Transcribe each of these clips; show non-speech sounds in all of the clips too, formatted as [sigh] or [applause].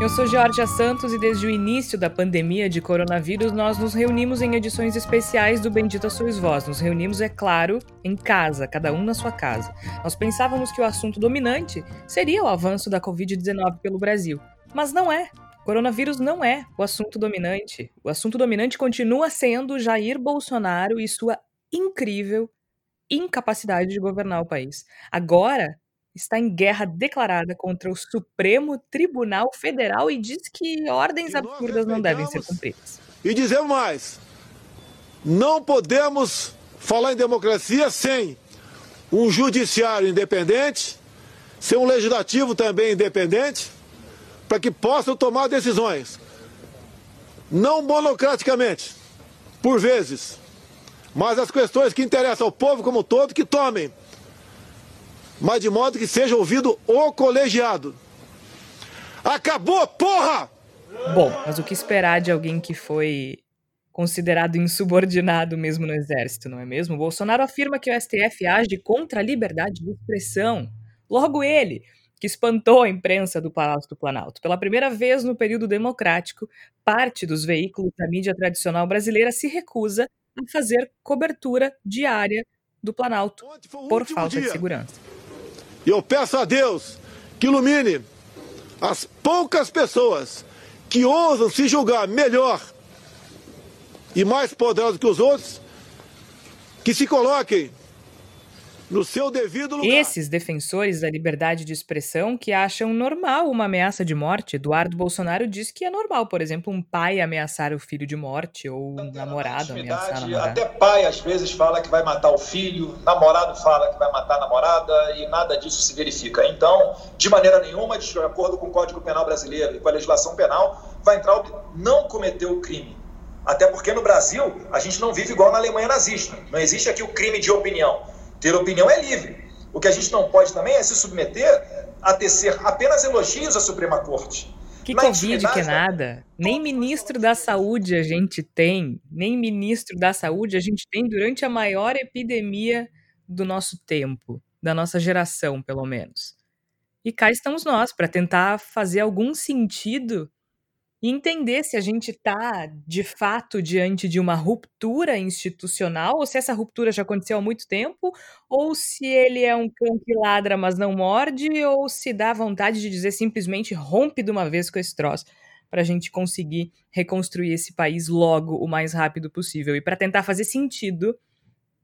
Eu sou Georgia Santos e desde o início da pandemia de coronavírus nós nos reunimos em edições especiais do Bendita Sois Voz. Nos reunimos, é claro, em casa, cada um na sua casa. Nós pensávamos que o assunto dominante seria o avanço da Covid-19 pelo Brasil, mas não é. Coronavírus não é o assunto dominante. O assunto dominante continua sendo Jair Bolsonaro e sua incrível incapacidade de governar o país. Agora, está em guerra declarada contra o Supremo Tribunal Federal e diz que ordens absurdas não devem ser cumpridas. E dizemos mais: não podemos falar em democracia sem um judiciário independente, sem um legislativo também independente, para que possam tomar decisões, não monocraticamente, por vezes, mas as questões que interessam ao povo como um todo, que tomem mas de modo que seja ouvido o colegiado. Acabou, porra! Bom, mas o que esperar de alguém que foi considerado insubordinado mesmo no exército, não é mesmo? Bolsonaro afirma que o STF age contra a liberdade de expressão. Logo ele, que espantou a imprensa do Palácio do Planalto. Pela primeira vez no período democrático, parte dos veículos da mídia tradicional brasileira se recusa a fazer cobertura diária do Planalto por falta dia. de segurança. E eu peço a Deus que ilumine as poucas pessoas que ousam se julgar melhor e mais poderosos que os outros, que se coloquem no seu devido lugar. Esses defensores da liberdade de expressão que acham normal uma ameaça de morte, Eduardo Bolsonaro diz que é normal, por exemplo, um pai ameaçar o filho de morte ou um namorado ameaçar a namorada. Até pai às vezes fala que vai matar o filho, namorado fala que vai matar a namorada e nada disso se verifica. Então, de maneira nenhuma, de acordo com o Código Penal brasileiro e com a legislação penal, vai entrar o não cometeu o crime. Até porque no Brasil a gente não vive igual na Alemanha nazista. Não existe aqui o crime de opinião. Ter opinião é livre. O que a gente não pode também é se submeter a tecer apenas elogios à Suprema Corte. Que Na Covid que nada. Nem ministro da Saúde a gente tem. Nem ministro da Saúde a gente tem durante a maior epidemia do nosso tempo, da nossa geração, pelo menos. E cá estamos nós para tentar fazer algum sentido e entender se a gente está, de fato, diante de uma ruptura institucional, ou se essa ruptura já aconteceu há muito tempo, ou se ele é um cão que ladra, mas não morde, ou se dá vontade de dizer simplesmente rompe de uma vez com esse troço, para a gente conseguir reconstruir esse país logo, o mais rápido possível. E para tentar fazer sentido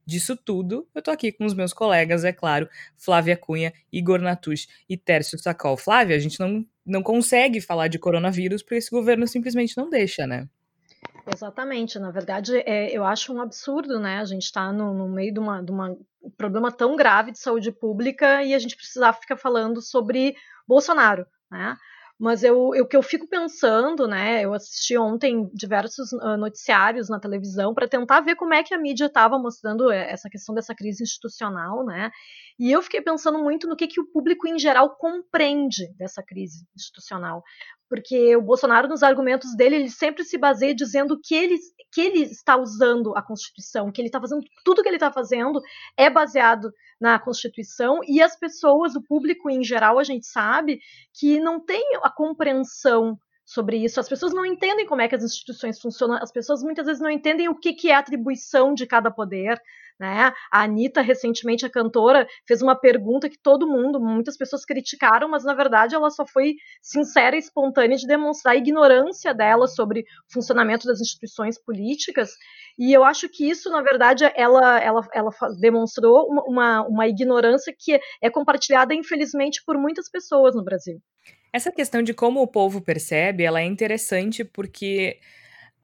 disso tudo, eu tô aqui com os meus colegas, é claro, Flávia Cunha, Igor Natush e Tércio Sacol. Flávia, a gente não, não consegue falar de coronavírus porque esse governo simplesmente não deixa, né? Exatamente, na verdade, é, eu acho um absurdo, né? A gente está no, no, meio de, uma, de um problema tão grave de saúde pública e a gente precisava ficar falando sobre Bolsonaro, né? Mas eu, o que eu fico pensando, né? Eu assisti ontem diversos uh, noticiários na televisão para tentar ver como é que a mídia estava mostrando eh, essa questão dessa crise institucional, né? E eu fiquei pensando muito no que, que o público em geral compreende dessa crise institucional. Porque o Bolsonaro, nos argumentos dele, ele sempre se baseia dizendo que ele, que ele está usando a Constituição, que ele está fazendo tudo que ele está fazendo é baseado na Constituição, e as pessoas, o público em geral, a gente sabe que não tem a compreensão sobre isso. As pessoas não entendem como é que as instituições funcionam, as pessoas muitas vezes não entendem o que, que é a atribuição de cada poder. Né? A Anitta, recentemente, a cantora, fez uma pergunta que todo mundo, muitas pessoas criticaram, mas na verdade ela só foi sincera e espontânea de demonstrar a ignorância dela sobre o funcionamento das instituições políticas. E eu acho que isso, na verdade, ela, ela, ela demonstrou uma, uma ignorância que é compartilhada, infelizmente, por muitas pessoas no Brasil. Essa questão de como o povo percebe, ela é interessante porque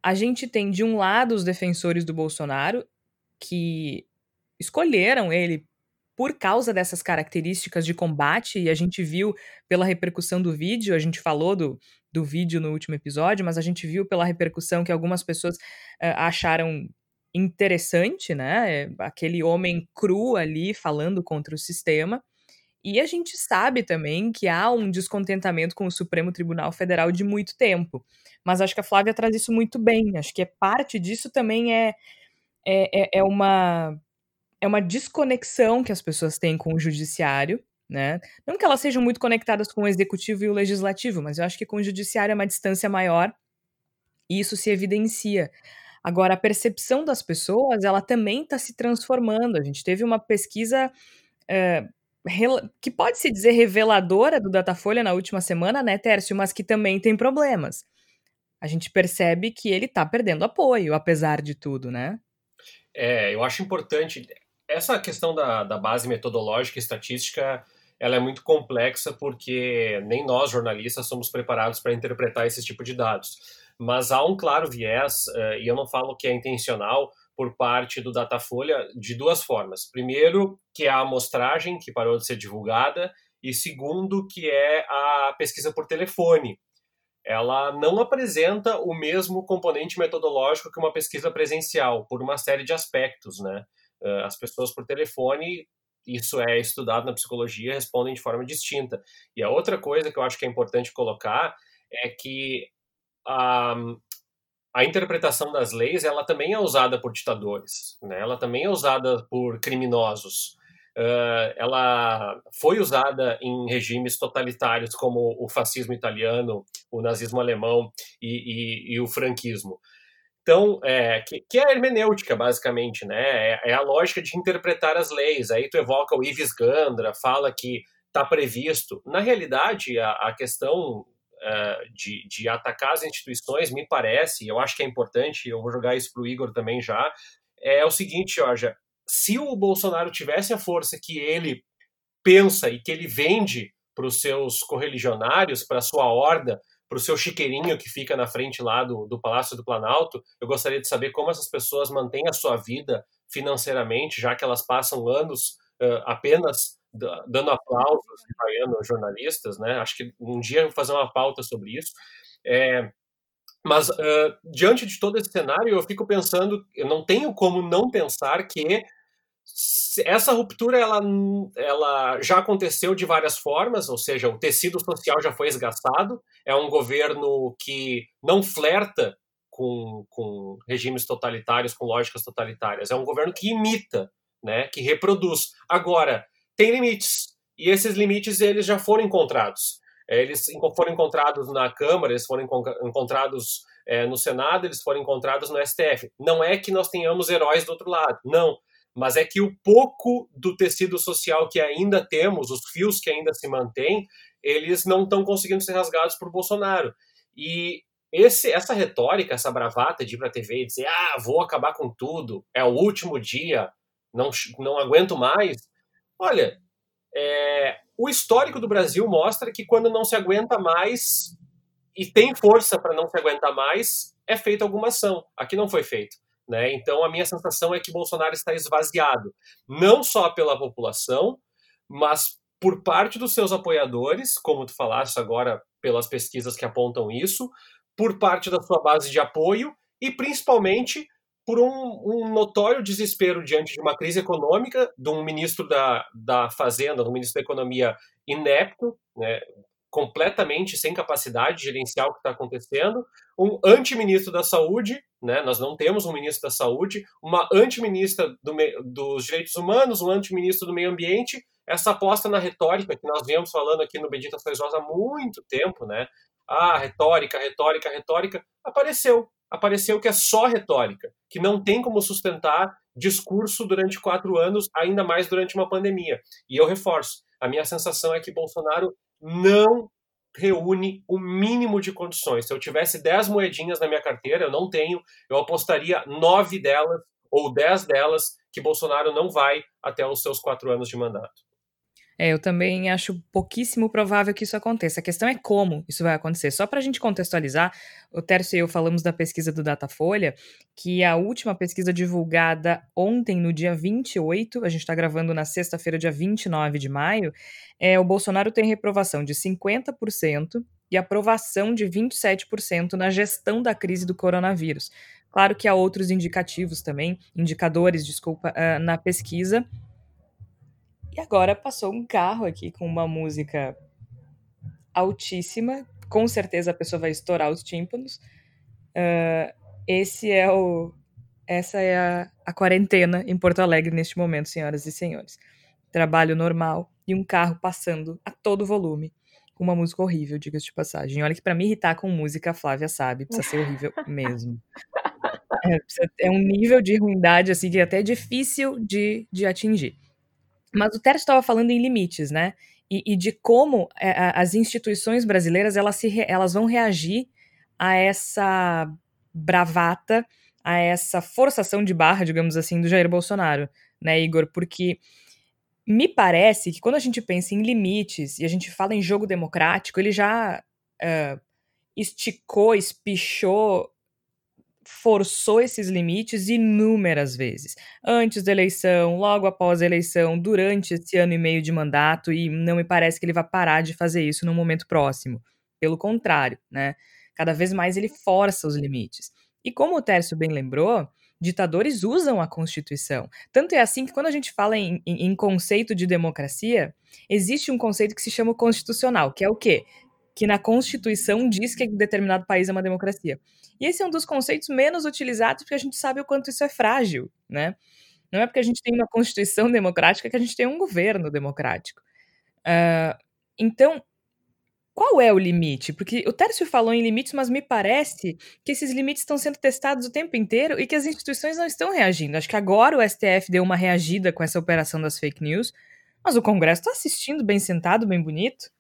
a gente tem, de um lado, os defensores do Bolsonaro que escolheram ele por causa dessas características de combate, e a gente viu pela repercussão do vídeo, a gente falou do, do vídeo no último episódio, mas a gente viu pela repercussão que algumas pessoas uh, acharam interessante, né? Aquele homem cru ali falando contra o sistema. E a gente sabe também que há um descontentamento com o Supremo Tribunal Federal de muito tempo. Mas acho que a Flávia traz isso muito bem. Acho que é parte disso também é, é, é, é uma é uma desconexão que as pessoas têm com o judiciário, né? Não que elas sejam muito conectadas com o executivo e o legislativo, mas eu acho que com o judiciário é uma distância maior e isso se evidencia. Agora, a percepção das pessoas, ela também está se transformando. A gente teve uma pesquisa é, que pode se dizer reveladora do Datafolha na última semana, né, Tércio? Mas que também tem problemas. A gente percebe que ele está perdendo apoio, apesar de tudo, né? É, eu acho importante essa questão da, da base metodológica e estatística ela é muito complexa porque nem nós jornalistas somos preparados para interpretar esse tipo de dados. Mas há um claro viés, uh, e eu não falo que é intencional, por parte do Datafolha de duas formas. Primeiro, que é a amostragem, que parou de ser divulgada, e segundo, que é a pesquisa por telefone. Ela não apresenta o mesmo componente metodológico que uma pesquisa presencial, por uma série de aspectos, né? Uh, as pessoas por telefone, isso é estudado na psicologia, respondem de forma distinta. E a outra coisa que eu acho que é importante colocar é que a, a interpretação das leis ela também é usada por ditadores, né? ela também é usada por criminosos. Uh, ela foi usada em regimes totalitários como o fascismo italiano, o nazismo alemão e, e, e o franquismo. Então, é, que, que, é a hermenêutica, basicamente, né? É, é, a lógica de interpretar as leis. Aí tu evoca o Ives Gandra, fala que está previsto. Na realidade, a, a questão uh, de, de, atacar as instituições, me parece, eu acho que é importante, eu vou jogar isso para o Igor também já, é o seguinte, Jorge, se o Bolsonaro tivesse a força que ele pensa e que ele vende para os seus correligionários, para a sua horda, para o seu chiqueirinho que fica na frente lá do, do Palácio do Planalto, eu gostaria de saber como essas pessoas mantêm a sua vida financeiramente, já que elas passam anos uh, apenas dando aplausos e vaiando jornalistas, né? Acho que um dia eu vou fazer uma pauta sobre isso. É, mas uh, diante de todo esse cenário, eu fico pensando, eu não tenho como não pensar que essa ruptura ela, ela já aconteceu de várias formas, ou seja, o tecido social já foi esgaçado, é um governo que não flerta com, com regimes totalitários, com lógicas totalitárias, é um governo que imita, né, que reproduz. Agora, tem limites, e esses limites eles já foram encontrados. É, eles foram encontrados na Câmara, eles foram encontrados é, no Senado, eles foram encontrados no STF. Não é que nós tenhamos heróis do outro lado, não mas é que o pouco do tecido social que ainda temos, os fios que ainda se mantêm, eles não estão conseguindo ser rasgados por Bolsonaro. E esse, essa retórica, essa bravata de ir para a TV e dizer, ah, vou acabar com tudo, é o último dia, não, não aguento mais. Olha, é, o histórico do Brasil mostra que quando não se aguenta mais e tem força para não se aguentar mais, é feita alguma ação. Aqui não foi feito. Né? Então, a minha sensação é que Bolsonaro está esvaziado, não só pela população, mas por parte dos seus apoiadores, como tu falaste agora pelas pesquisas que apontam isso, por parte da sua base de apoio e principalmente por um, um, notório desespero diante de uma crise econômica, de um ministro da, da Fazenda, de um ministro da Economia inepto, né, completamente sem capacidade de gerenciar o que está acontecendo, um antiministro da Saúde, né? nós não temos um ministro da Saúde, uma antiministra do, dos Direitos Humanos, um antiministro do Meio Ambiente, essa aposta na retórica que nós viemos falando aqui no Bendita Sois há muito tempo, né? Ah, retórica, retórica, retórica, apareceu. Apareceu que é só retórica, que não tem como sustentar discurso durante quatro anos, ainda mais durante uma pandemia. E eu reforço, a minha sensação é que Bolsonaro não reúne o mínimo de condições. Se eu tivesse 10 moedinhas na minha carteira, eu não tenho, eu apostaria nove delas ou dez delas que Bolsonaro não vai até os seus quatro anos de mandato. É, eu também acho pouquíssimo provável que isso aconteça. A questão é como isso vai acontecer. Só para a gente contextualizar, o Tércio e eu falamos da pesquisa do Datafolha, que a última pesquisa divulgada ontem, no dia 28, a gente está gravando na sexta-feira, dia 29 de maio, é, o Bolsonaro tem reprovação de 50% e aprovação de 27% na gestão da crise do coronavírus. Claro que há outros indicativos também, indicadores, desculpa, uh, na pesquisa, e agora passou um carro aqui com uma música altíssima. Com certeza a pessoa vai estourar os tímpanos. Uh, esse é o. Essa é a, a quarentena em Porto Alegre neste momento, senhoras e senhores. Trabalho normal e um carro passando a todo volume com uma música horrível, diga-se de passagem. Olha que para me irritar com música, a Flávia sabe, precisa ser horrível [laughs] mesmo. É, é, um nível de ruindade assim que é até difícil de, de atingir. Mas o Tércio estava falando em limites, né? E, e de como é, as instituições brasileiras elas, se, elas vão reagir a essa bravata, a essa forçação de barra, digamos assim, do Jair Bolsonaro, né, Igor? Porque me parece que quando a gente pensa em limites e a gente fala em jogo democrático, ele já uh, esticou, espichou forçou esses limites inúmeras vezes. Antes da eleição, logo após a eleição, durante esse ano e meio de mandato, e não me parece que ele vai parar de fazer isso no momento próximo. Pelo contrário, né? Cada vez mais ele força os limites. E como o Tércio bem lembrou, ditadores usam a Constituição. Tanto é assim que quando a gente fala em, em, em conceito de democracia, existe um conceito que se chama constitucional, que é o quê? Que na Constituição diz que determinado país é uma democracia. E esse é um dos conceitos menos utilizados porque a gente sabe o quanto isso é frágil, né? Não é porque a gente tem uma constituição democrática que a gente tem um governo democrático. Uh, então, qual é o limite? Porque o Tércio falou em limites, mas me parece que esses limites estão sendo testados o tempo inteiro e que as instituições não estão reagindo. Acho que agora o STF deu uma reagida com essa operação das fake news, mas o Congresso está assistindo bem sentado, bem bonito.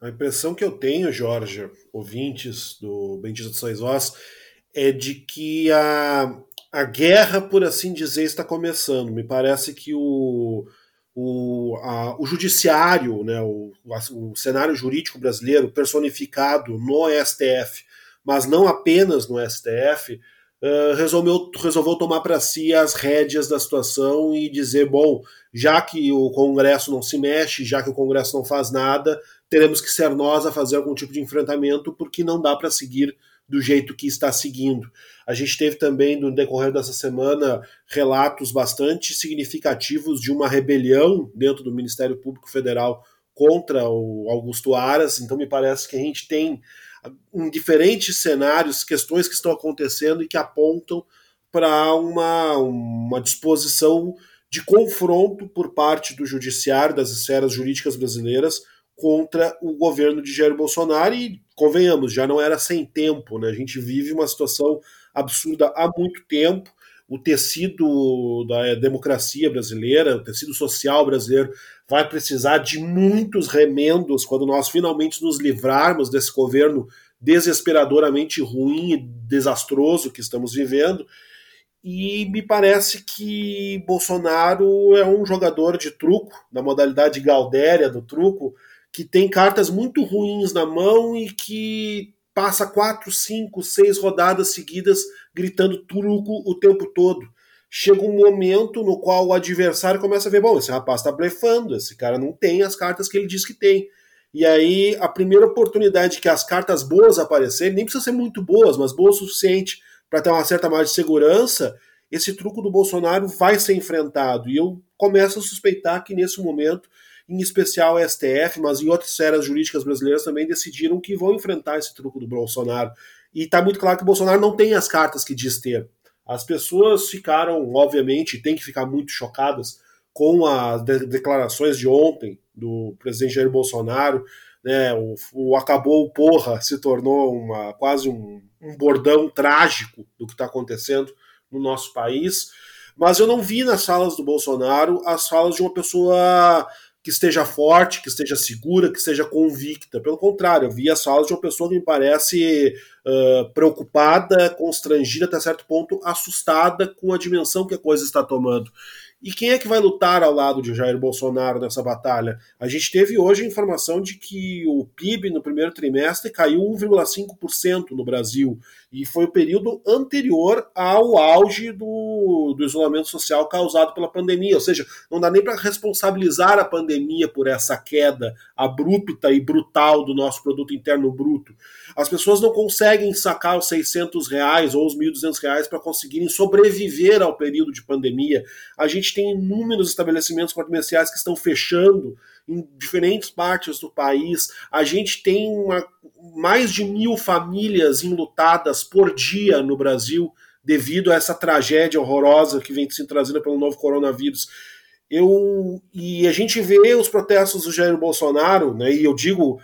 A impressão que eu tenho, Jorge, ouvintes do Bendito Sois Vós, é de que a, a guerra, por assim dizer, está começando. Me parece que o, o, a, o judiciário, né, o, o cenário jurídico brasileiro personificado no STF, mas não apenas no STF, uh, resolveu, resolveu tomar para si as rédeas da situação e dizer: bom, já que o Congresso não se mexe, já que o Congresso não faz nada, teremos que ser nós a fazer algum tipo de enfrentamento, porque não dá para seguir do jeito que está seguindo. A gente teve também, no decorrer dessa semana, relatos bastante significativos de uma rebelião dentro do Ministério Público Federal contra o Augusto Aras, então me parece que a gente tem em diferentes cenários questões que estão acontecendo e que apontam para uma, uma disposição de confronto por parte do judiciário, das esferas jurídicas brasileiras, contra o governo de Jair Bolsonaro e, convenhamos, já não era sem tempo, né? A gente vive uma situação absurda há muito tempo. O tecido da democracia brasileira, o tecido social brasileiro vai precisar de muitos remendos quando nós finalmente nos livrarmos desse governo desesperadoramente ruim e desastroso que estamos vivendo. E me parece que Bolsonaro é um jogador de truco, da modalidade Galdéria do truco, que tem cartas muito ruins na mão e que passa quatro, cinco, seis rodadas seguidas gritando truco o tempo todo. Chega um momento no qual o adversário começa a ver: bom, esse rapaz está blefando, esse cara não tem as cartas que ele diz que tem. E aí, a primeira oportunidade que as cartas boas aparecerem, nem precisa ser muito boas, mas boas o suficiente para ter uma certa margem de segurança, esse truco do Bolsonaro vai ser enfrentado. E eu começo a suspeitar que nesse momento em especial a STF, mas em outras esferas jurídicas brasileiras também decidiram que vão enfrentar esse truco do Bolsonaro. E está muito claro que o Bolsonaro não tem as cartas que diz ter. As pessoas ficaram, obviamente, têm que ficar muito chocadas com as de declarações de ontem do presidente Jair Bolsonaro. Né, o, o acabou porra se tornou uma, quase um, um bordão trágico do que está acontecendo no nosso país. Mas eu não vi nas falas do Bolsonaro as falas de uma pessoa que esteja forte, que esteja segura, que esteja convicta. Pelo contrário, eu vi as falas de uma pessoa que me parece uh, preocupada, constrangida, até certo ponto, assustada com a dimensão que a coisa está tomando. E quem é que vai lutar ao lado de Jair Bolsonaro nessa batalha? A gente teve hoje a informação de que o PIB no primeiro trimestre caiu 1,5% no Brasil. E foi o período anterior ao auge do, do isolamento social causado pela pandemia. Ou seja, não dá nem para responsabilizar a pandemia por essa queda abrupta e brutal do nosso produto interno bruto. As pessoas não conseguem sacar os 600 reais ou os 1.200 reais para conseguirem sobreviver ao período de pandemia. A gente tem inúmeros estabelecimentos comerciais que estão fechando em diferentes partes do país. A gente tem uma, mais de mil famílias enlutadas por dia no Brasil devido a essa tragédia horrorosa que vem sendo trazida pelo novo coronavírus. Eu, e a gente vê os protestos do Jair Bolsonaro, né, e eu digo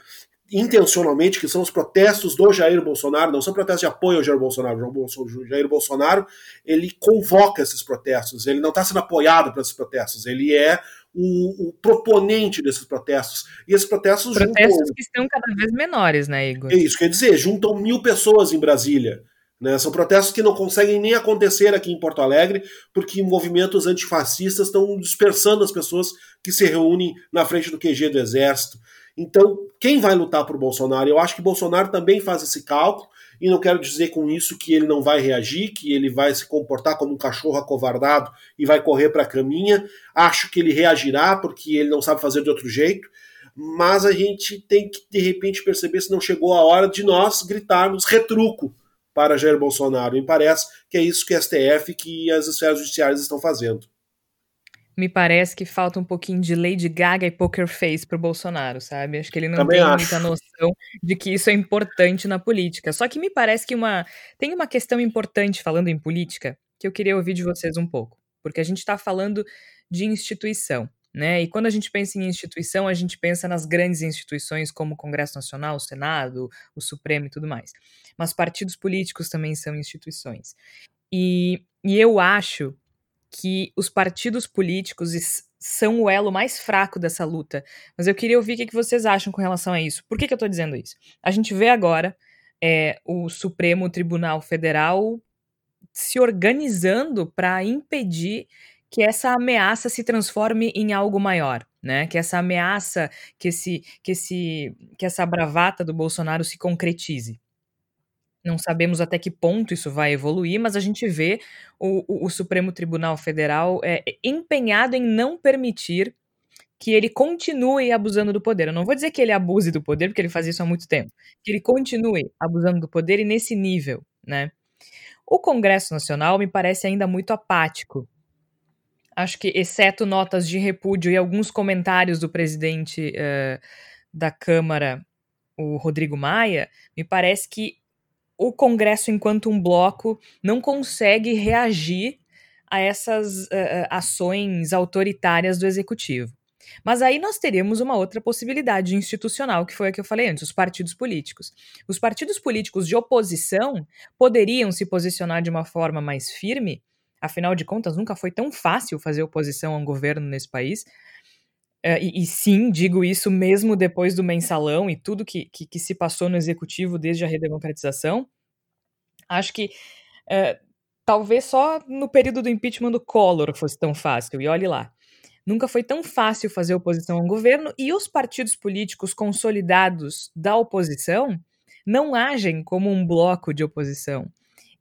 intencionalmente que são os protestos do Jair Bolsonaro, não são protestos de apoio ao Jair Bolsonaro. O Jair Bolsonaro ele convoca esses protestos, ele não está sendo apoiado por esses protestos, ele é o, o, proponente desses protestos. E esses protestos. Protestos juntam... que estão cada vez menores, né, Igor? É isso, quer dizer, juntam mil pessoas em Brasília. Né? São protestos que não conseguem nem acontecer aqui em Porto Alegre, porque movimentos antifascistas estão dispersando as pessoas que se reúnem na frente do QG do Exército. Então, quem vai lutar por Bolsonaro? Eu acho que Bolsonaro também faz esse cálculo, e não quero dizer com isso que ele não vai reagir, que ele vai se comportar como um cachorro acovardado e vai correr para a caminha. Acho que ele reagirá, porque ele não sabe fazer de outro jeito. Mas a gente tem que, de repente, perceber se não chegou a hora de nós gritarmos retruco para Jair Bolsonaro. Me parece que é isso que a STF e as esferas judiciárias estão fazendo me parece que falta um pouquinho de Lady Gaga e Poker Face pro Bolsonaro, sabe? Acho que ele não Também tem acho. muita noção de que isso é importante na política. Só que me parece que uma tem uma questão importante falando em política que eu queria ouvir de vocês um pouco, porque a gente está falando de instituição. Né? E quando a gente pensa em instituição, a gente pensa nas grandes instituições como o Congresso Nacional, o Senado, o Supremo e tudo mais. Mas partidos políticos também são instituições. E, e eu acho que os partidos políticos são o elo mais fraco dessa luta. Mas eu queria ouvir o que vocês acham com relação a isso. Por que, que eu estou dizendo isso? A gente vê agora é, o Supremo Tribunal Federal se organizando para impedir que essa ameaça se transforme em algo maior, né? Que essa ameaça, que esse, que esse, que essa bravata do Bolsonaro se concretize. Não sabemos até que ponto isso vai evoluir, mas a gente vê o, o, o Supremo Tribunal Federal é, empenhado em não permitir que ele continue abusando do poder. Eu não vou dizer que ele abuse do poder, porque ele faz isso há muito tempo. Que ele continue abusando do poder e nesse nível, né? O Congresso Nacional me parece ainda muito apático. Acho que, exceto notas de repúdio e alguns comentários do presidente uh, da Câmara, o Rodrigo Maia, me parece que o Congresso, enquanto um bloco, não consegue reagir a essas uh, ações autoritárias do executivo. Mas aí nós teríamos uma outra possibilidade institucional, que foi a que eu falei antes, os partidos políticos. Os partidos políticos de oposição poderiam se posicionar de uma forma mais firme, afinal de contas, nunca foi tão fácil fazer oposição a um governo nesse país. Uh, e, e, sim, digo isso mesmo depois do mensalão e tudo que, que, que, se passou no executivo desde a redemocratização. Acho que uh, talvez só no período do impeachment do Collor fosse tão fácil, e olhe lá. Nunca foi tão fácil fazer oposição ao governo e os partidos políticos consolidados da oposição não agem como um bloco de oposição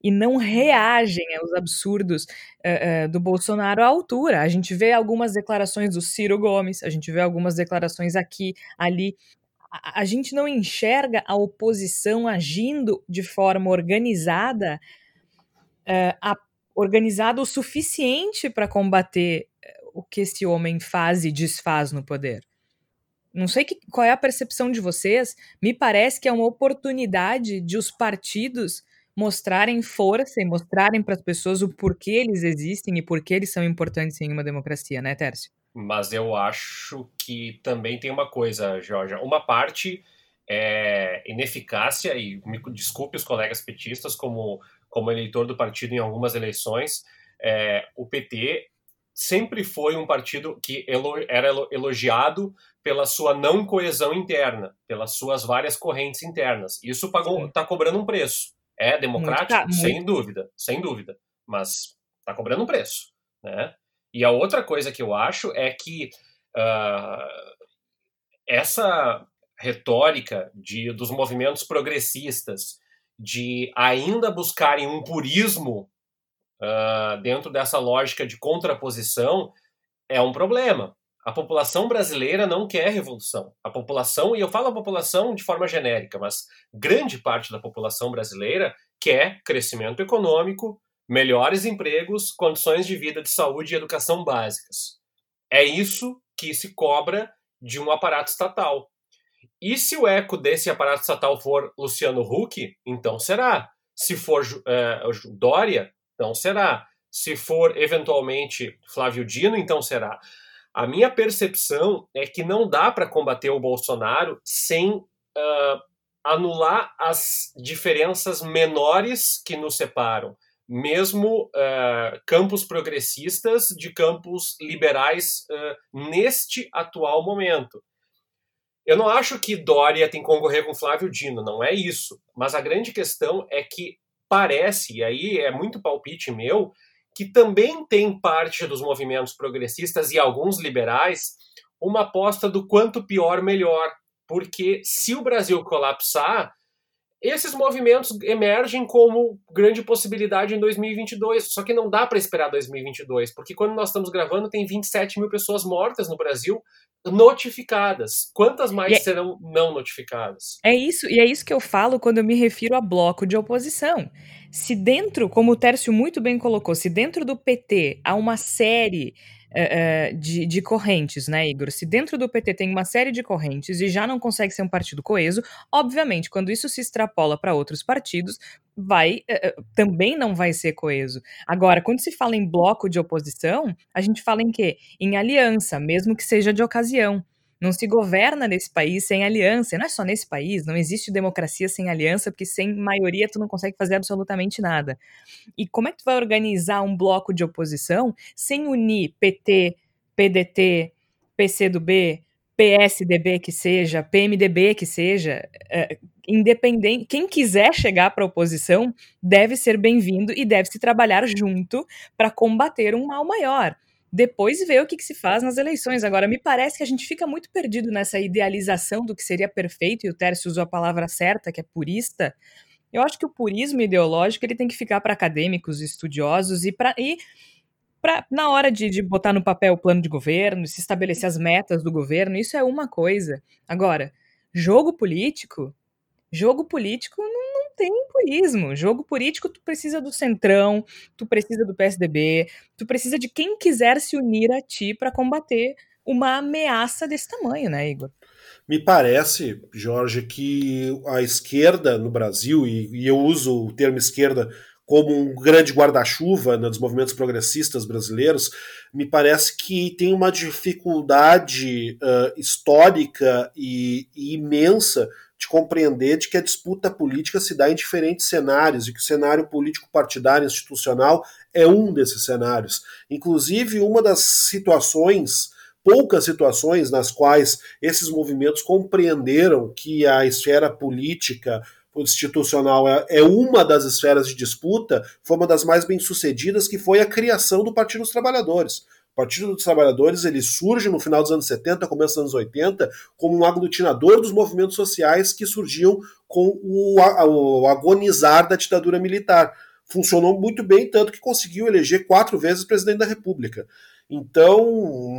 e não reagem aos absurdos uh, uh, do Bolsonaro à altura. A gente vê algumas declarações do Ciro Gomes, a gente vê algumas declarações aqui, ali. A, a gente não enxerga a oposição agindo de forma organizada, uh, a, organizada o suficiente para combater o que esse homem faz e desfaz no poder. Não sei que, qual é a percepção de vocês, me parece que é uma oportunidade de os partidos mostrarem força e mostrarem para as pessoas o porquê eles existem e por que eles são importantes em uma democracia, né, Tércio? Mas eu acho que também tem uma coisa, Georgia. Uma parte é ineficácia, e me desculpe os colegas petistas, como, como eleitor do partido em algumas eleições, é, o PT sempre foi um partido que era elogiado pela sua não coesão interna, pelas suas várias correntes internas. Isso está cobrando um preço. É democrático? Muito, muito. Sem dúvida, sem dúvida. Mas está cobrando um preço. Né? E a outra coisa que eu acho é que uh, essa retórica de, dos movimentos progressistas de ainda buscarem um purismo uh, dentro dessa lógica de contraposição é um problema. A população brasileira não quer revolução. A população, e eu falo a população de forma genérica, mas grande parte da população brasileira quer crescimento econômico, melhores empregos, condições de vida de saúde e educação básicas. É isso que se cobra de um aparato estatal. E se o eco desse aparato estatal for Luciano Huck, então será. Se for é, Dória, então será. Se for eventualmente Flávio Dino, então será. A minha percepção é que não dá para combater o Bolsonaro sem uh, anular as diferenças menores que nos separam, mesmo uh, campos progressistas de campos liberais uh, neste atual momento. Eu não acho que Dória tem que concorrer com Flávio Dino, não é isso. Mas a grande questão é que parece, e aí é muito palpite meu, que também tem parte dos movimentos progressistas e alguns liberais uma aposta do quanto pior melhor. Porque se o Brasil colapsar, esses movimentos emergem como grande possibilidade em 2022, só que não dá para esperar 2022, porque quando nós estamos gravando tem 27 mil pessoas mortas no Brasil notificadas. Quantas mais é, serão não notificadas? É isso, e é isso que eu falo quando eu me refiro a bloco de oposição. Se dentro, como o Tércio muito bem colocou, se dentro do PT há uma série uh, de, de, correntes, né, Igor? Se dentro do PT tem uma série de correntes e já não consegue ser um partido coeso, obviamente, quando isso se extrapola para outros partidos, vai uh, também não vai ser coeso. Agora, quando se fala em bloco de oposição, a gente fala em quê? Em aliança, mesmo que seja de ocasião. Não se governa nesse país sem aliança. Não é só nesse país, não existe democracia sem aliança, porque sem maioria tu não consegue fazer absolutamente nada. E como é que tu vai organizar um bloco de oposição sem unir PT, PDT, PCdoB, PSDB que seja, PMDB que seja, é, independente, quem quiser chegar para a oposição deve ser bem-vindo e deve se trabalhar junto para combater um mal maior depois ver o que, que, se faz nas eleições. Agora, me parece que a gente fica muito perdido nessa idealização do que seria perfeito, e o Tércio usou a palavra certa, que é purista. Eu acho que o purismo ideológico ele tem que ficar para acadêmicos, estudiosos e para. E Pra, na hora de, de botar no papel o plano de governo, se estabelecer as metas do governo, isso é uma coisa. Agora, jogo político, jogo político tem. Jogo político, tu precisa do Centrão, tu precisa do PSDB, tu precisa de quem quiser se unir a ti para combater uma ameaça desse tamanho, né, Igor? Me parece, Jorge, que a esquerda no Brasil, e, e eu uso o termo esquerda como um grande guarda-chuva né, dos movimentos progressistas brasileiros, me parece que tem uma dificuldade uh, histórica e, e imensa de compreender de que a disputa política se dá em diferentes cenários e que o cenário político partidário institucional é um desses cenários. Inclusive, uma das situações, poucas situações nas quais esses movimentos compreenderam que a esfera política institucional é, é uma das esferas de disputa, foi uma das mais bem-sucedidas, que foi a criação do Partido dos Trabalhadores. Partido dos Trabalhadores ele surge no final dos anos 70, começo dos anos 80, como um aglutinador dos movimentos sociais que surgiam com o, o agonizar da ditadura militar. Funcionou muito bem, tanto que conseguiu eleger quatro vezes presidente da República. Então,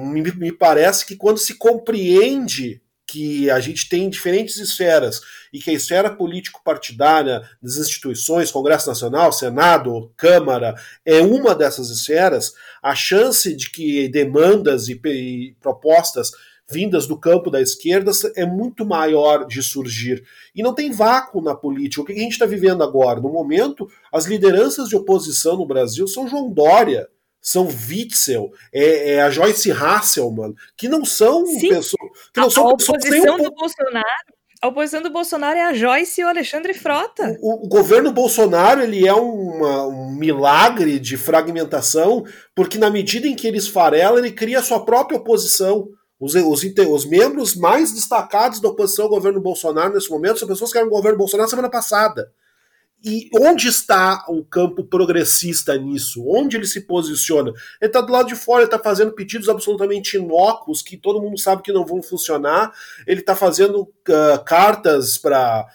me, me parece que quando se compreende que a gente tem diferentes esferas e que a esfera político-partidária das instituições, Congresso Nacional, Senado, Câmara, é uma dessas esferas, a chance de que demandas e, e propostas vindas do campo da esquerda é muito maior de surgir. E não tem vácuo na política. O que a gente está vivendo agora? No momento, as lideranças de oposição no Brasil são João Dória, são Witzel, é, é, a Joyce Hasselman, que não são Sim, pessoas. Que não a, são a oposição do Bolsonaro. A oposição do Bolsonaro é a Joyce e o Alexandre Frota. O, o governo Bolsonaro ele é uma, um milagre de fragmentação, porque na medida em que ele esfarela, ele cria a sua própria oposição. Os, os, os, membros mais destacados da oposição ao governo Bolsonaro nesse momento são pessoas que eram no governo Bolsonaro semana passada. E onde está o campo progressista nisso? Onde ele se posiciona? Ele está do lado de fora, ele está fazendo pedidos absolutamente inócuos que todo mundo sabe que não vão funcionar. Ele está fazendo uh, cartas para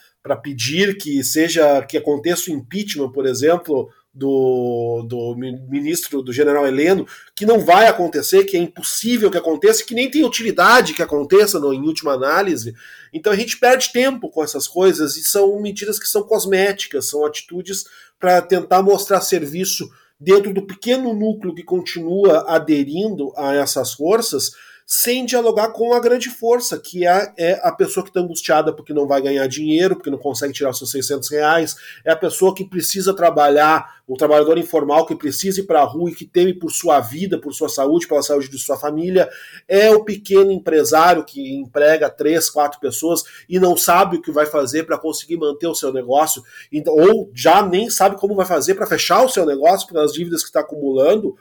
pedir que seja que aconteça o impeachment, por exemplo, do, do ministro, do general Heleno, que não vai acontecer, que é impossível que aconteça, que nem tem utilidade que aconteça no, em última análise. Então a gente perde tempo com essas coisas e são medidas que são cosméticas, são atitudes para tentar mostrar serviço dentro do pequeno núcleo que continua aderindo a essas forças sem dialogar com a grande força, que é, é a pessoa que está angustiada porque não vai ganhar dinheiro, porque não consegue tirar seus 600 reais, é a pessoa que precisa trabalhar, o trabalhador informal que precisa ir para a rua e que teme por sua vida, por sua saúde, pela saúde de sua família, é o pequeno empresário que emprega três, quatro pessoas e não sabe o que vai fazer para conseguir manter o seu negócio, ou já nem sabe como vai fazer para fechar o seu negócio pelas dívidas que está acumulando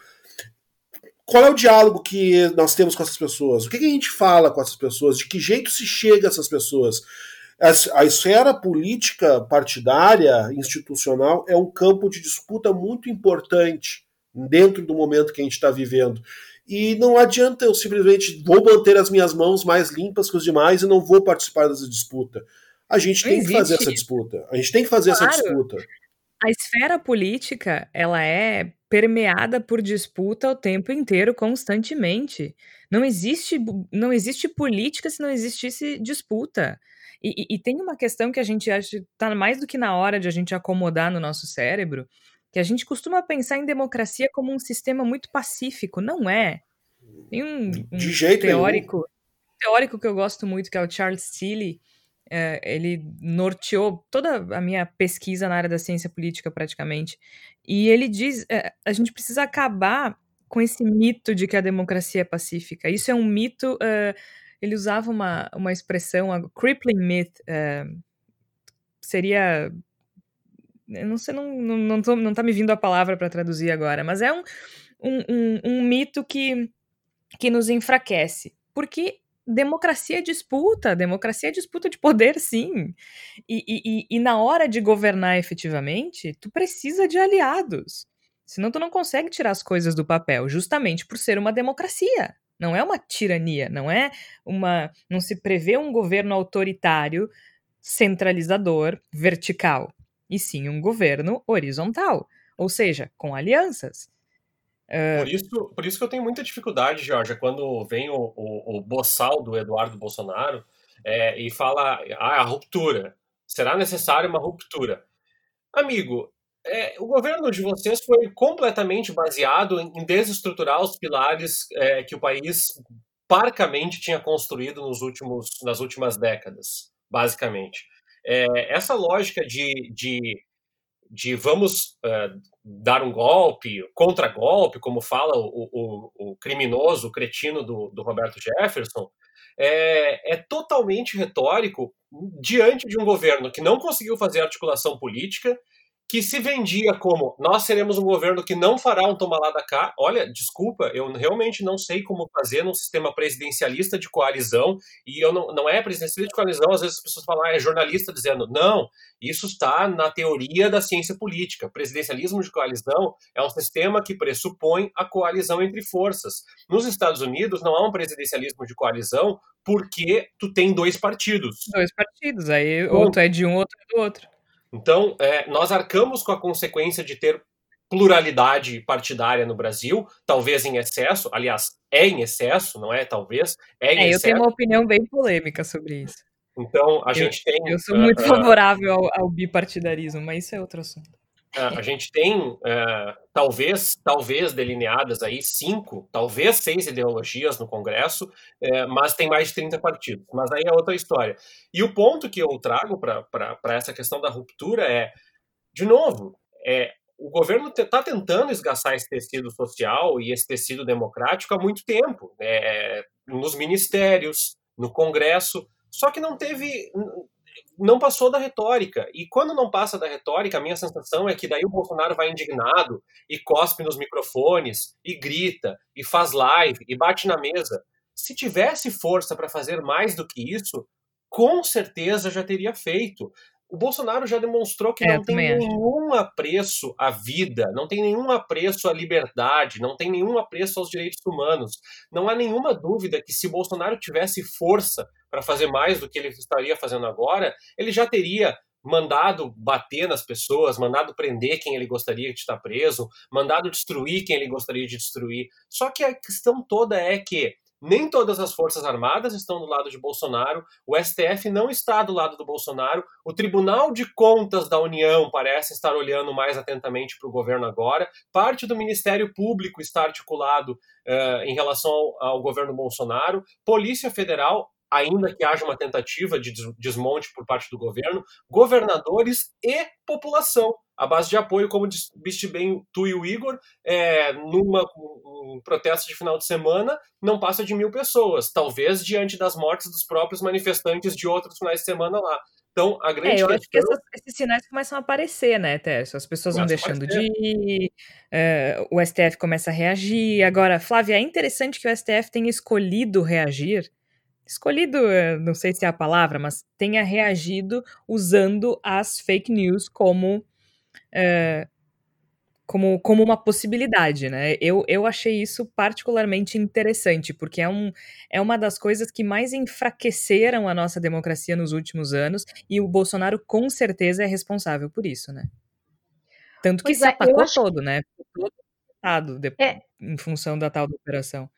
qual é o diálogo que nós temos com essas pessoas? O que, que, a gente fala com essas pessoas? De que jeito se chega a essas pessoas? A, a esfera política partidária, institucional, é um campo de disputa muito importante dentro do momento que a gente está vivendo. E não adianta eu simplesmente vou manter as minhas mãos mais limpas que os demais e não vou participar dessa disputa. A gente tem que fazer essa disputa. A gente tem que fazer claro. essa disputa. A esfera política, ela é permeada por disputa o tempo inteiro, constantemente. Não existe, não existe política se não existisse disputa. E, e, e tem uma questão que a gente acha está mais do que na hora de a gente acomodar no nosso cérebro, que a gente costuma pensar em democracia como um sistema muito pacífico. Não é. Tem um, um teórico, nenhum. teórico que eu gosto muito, que é o Charles Tilly, é, ele norteou toda a minha pesquisa na área da ciência política, praticamente. E ele diz: é, a gente precisa acabar com esse mito de que a democracia é pacífica. Isso é um mito. Uh, ele usava uma, uma expressão, a crippling myth, seria. Eu não sei, não, não, não, tô, não tá me vindo a palavra para traduzir agora, mas é um, um, um, um mito que, que nos enfraquece. Porque democracia é disputa, democracia é disputa de poder, sim. E, e, e, na hora de governar efetivamente, tu precisa de aliados. Senão tu não consegue tirar as coisas do papel, justamente por ser uma democracia. Não é uma tirania, não é uma. Não se prevê um governo autoritário, centralizador, vertical. E sim um governo horizontal. Ou seja, com alianças. É... Por, isso, por isso que eu tenho muita dificuldade, Jorge, quando vem o, o, o boçal do Eduardo Bolsonaro é, e fala ah, a ruptura. Será necessária uma ruptura? Amigo, é, o governo de vocês foi completamente baseado em, desestruturar os pilares é, que o país parcamente tinha construído nos últimos, nas últimas décadas, basicamente. É, essa lógica de, de de vamos uh, dar um golpe, contra-golpe, como fala o, o, o, criminoso, o cretino do, do Roberto Jefferson, é, é, totalmente retórico diante de um governo que não conseguiu fazer articulação política que se vendia como nós seremos um governo que não fará um toma lá da cá. Olha, desculpa, eu realmente não sei como fazer num sistema presidencialista de coalizão, e eu não, não é presidencialista de coalizão, às vezes as pessoas falam, ah, é jornalista dizendo, não, isso está na teoria da ciência política. Presidencialismo de coalizão é um sistema que pressupõe a coalizão entre forças. Nos Estados Unidos não há um presidencialismo de coalizão porque tu tem dois partidos. Dois partidos, aí outro é de um, outro é do outro. Então, é, nós arcamos com a consequência de ter pluralidade partidária no Brasil, talvez em excesso, aliás, é em excesso, não é? Talvez, é em é, excesso. Eu tenho uma opinião bem polêmica sobre isso. Então, a eu, gente tem. Eu sou muito uh, [laughs] favorável ao, ao, bipartidarismo, mas isso é outro assunto. Uh, a gente tem, uh, talvez, talvez delineadas aí cinco, talvez seis ideologias no Congresso, uh, mas tem mais de 30 partidos. Mas aí é outra história. E o ponto que eu trago para essa questão da ruptura é, de novo, é, o governo está tentando esgaçar esse tecido social e esse tecido democrático há muito tempo, é, nos ministérios, no Congresso, só que não teve não passou da retórica. E quando não passa da retórica, a minha sensação é que daí o Bolsonaro vai indignado e cospe nos microfones e grita e faz live e bate na mesa. Se tivesse força para fazer mais do que isso, com certeza já teria feito. O Bolsonaro já demonstrou que é, não tem nenhum acho. apreço à vida, não tem nenhum apreço à liberdade, não tem nenhum apreço aos direitos humanos. Não há nenhuma dúvida que se Bolsonaro tivesse força para fazer mais do que ele estaria fazendo agora, ele já teria mandado bater nas pessoas, mandado prender quem ele gostaria de estar preso, mandado destruir quem ele gostaria de destruir. Só que a questão toda é que nem todas as Forças Armadas estão do lado de Bolsonaro, o STF não está do lado do Bolsonaro, o Tribunal de Contas da União parece estar olhando mais atentamente para o governo agora, parte do Ministério Público está articulado uh, em relação ao, ao governo Bolsonaro, Polícia Federal ainda que haja uma tentativa de desmonte por parte do governo, governadores e população a base de apoio, como disse bem tu e o Igor, é, numa um protesto de final de semana não passa de mil pessoas, talvez diante das mortes dos próprios manifestantes de outros finais de semana lá. Então, a grande é, eu questão... acho que essas, esses sinais começam a aparecer, né, Tércio? As pessoas vão deixando de ir, uh, o STF começa a reagir. Agora, Flávia, é interessante que o STF tenha escolhido reagir escolhido, eh, não sei se é a palavra, mas tenha reagido usando as fake news como é, como, como uma possibilidade, né? Eu, eu achei isso particularmente interessante, porque é, um, é uma das coisas que mais enfraqueceram a nossa democracia nos últimos anos, e o Bolsonaro com certeza é responsável por isso, né? Tanto que pois se é, todo, né? Todo estado é. em função da tal da operação.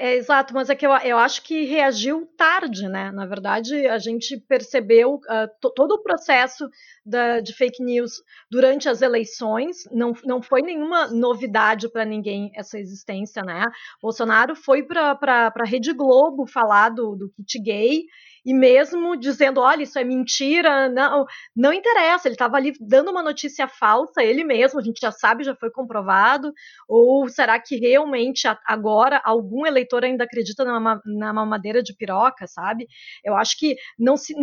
É, exato, mas é que eu, eu acho que reagiu tarde, né? Na verdade, a gente percebeu uh, todo o processo da, de fake news durante as eleições, não, não foi nenhuma novidade para ninguém essa existência, né? Bolsonaro foi para a Rede Globo falar do, do kit gay e mesmo dizendo, olha, isso é mentira, não, não interessa, ele estava ali dando uma notícia falsa, ele mesmo, a gente já sabe, já foi comprovado, ou será que realmente agora algum eleitor ainda acredita na, na mamadeira de piroca, sabe? Eu acho que não se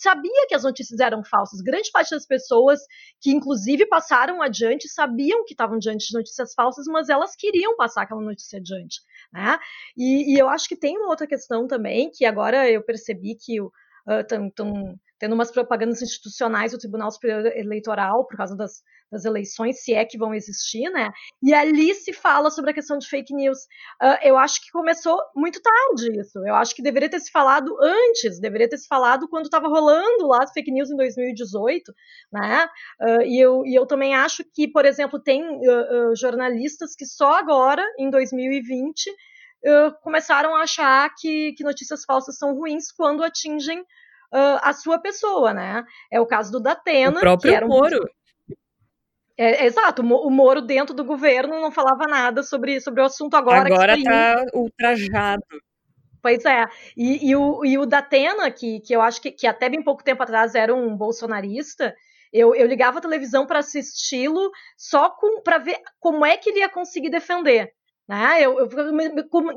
sabia que as notícias eram falsas, grande parte das pessoas que inclusive passaram adiante sabiam que estavam diante de notícias falsas, mas elas queriam passar aquela notícia adiante. Né? E, e, eu acho que tem uma outra questão também, que agora eu percebi que estão uh, tendo umas propagandas institucionais do Tribunal Superior Eleitoral por causa das, das, eleições, se é que vão existir, né? E ali se fala sobre a questão de fake news. Uh, eu acho que começou muito tarde isso. Eu acho que deveria ter se falado antes, deveria ter se falado quando estava rolando lá as fake news em 2018, né? Uh, e, eu, e eu também acho que, por exemplo, tem uh, jornalistas que só agora, em 2020, começaram a achar que, que notícias falsas são ruins quando atingem uh, a sua pessoa, né? É o caso do Datena. O próprio que era um... Moro. É, exato, o Moro dentro do governo não falava nada sobre, sobre o assunto agora. Agora está ultrajado. Pois é, e, e, o, e o Datena, que, que eu acho que, que até bem pouco tempo atrás era um bolsonarista, eu, eu ligava a televisão para assisti-lo só para ver como é que ele ia conseguir defender. Né? Eu, eu,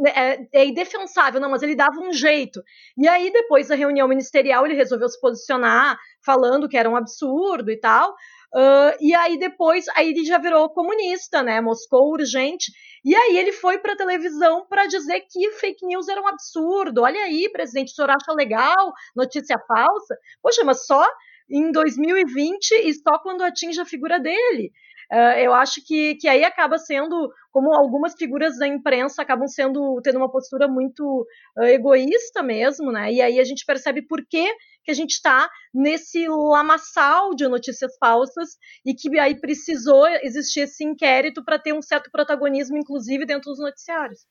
é, é indefensável, não, mas ele dava um jeito. E aí, depois da reunião ministerial, ele resolveu se posicionar, falando que era um absurdo e tal. Uh, e aí depois, aí ele já virou comunista, né? Moscou urgente. E aí ele foi para a televisão para dizer que fake news era um absurdo. Olha aí, presidente, o senhor acha legal notícia falsa? Poxa, mas só em 2020 e só quando atinge a figura dele. Uh, eu acho que, que aí acaba sendo, como algumas figuras da imprensa acabam sendo, tendo uma postura muito uh, egoísta mesmo, né? E aí a gente percebe por que, que a gente está nesse lamaçal de notícias falsas e que aí precisou existir esse inquérito para ter um certo protagonismo, inclusive dentro dos noticiários.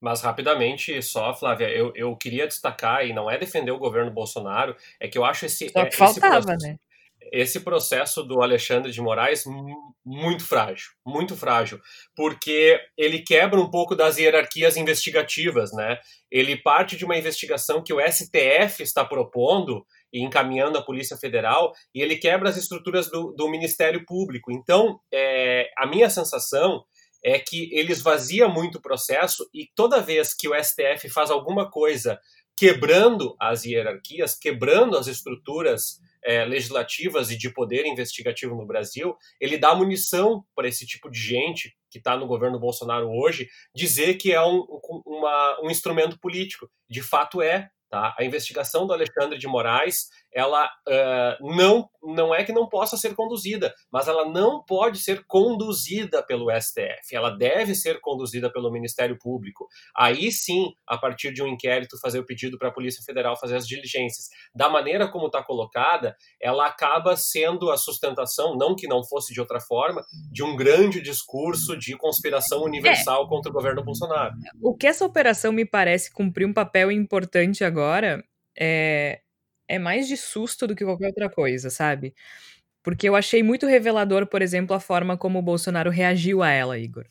Mas rapidamente, só, Flávia, eu, eu queria destacar, e não é defender o governo Bolsonaro, é que eu acho esse. Só que é, faltava, processo, né? Esse processo do Alexandre de Moraes muito frágil, muito frágil, porque ele quebra um pouco das hierarquias investigativas, né? Ele parte de uma investigação que o STF está propondo e encaminhando à Polícia Federal, e ele quebra as estruturas do, do Ministério Público. Então, é, a minha sensação é que ele esvazia muito o processo e toda vez que o STF faz alguma coisa quebrando as hierarquias, quebrando as estruturas é, legislativas e de poder investigativo no Brasil, ele dá munição para esse tipo de gente que está no governo Bolsonaro hoje dizer que é um, uma, um instrumento político. De fato é, Tá? A investigação do Alexandre de Moraes ela uh, não, não é que não possa ser conduzida, mas ela não pode ser conduzida pelo STF, ela deve ser conduzida pelo Ministério Público. Aí sim, a partir de um inquérito, fazer o pedido para a Polícia Federal fazer as diligências. Da maneira como está colocada, ela acaba sendo a sustentação, não que não fosse de outra forma, de um grande discurso de conspiração universal é. contra o governo Bolsonaro. O que essa operação me parece cumprir um papel importante agora é é mais de susto do que qualquer outra coisa, sabe? Porque eu achei muito revelador, por exemplo, a forma como o Bolsonaro reagiu a ela, Igor.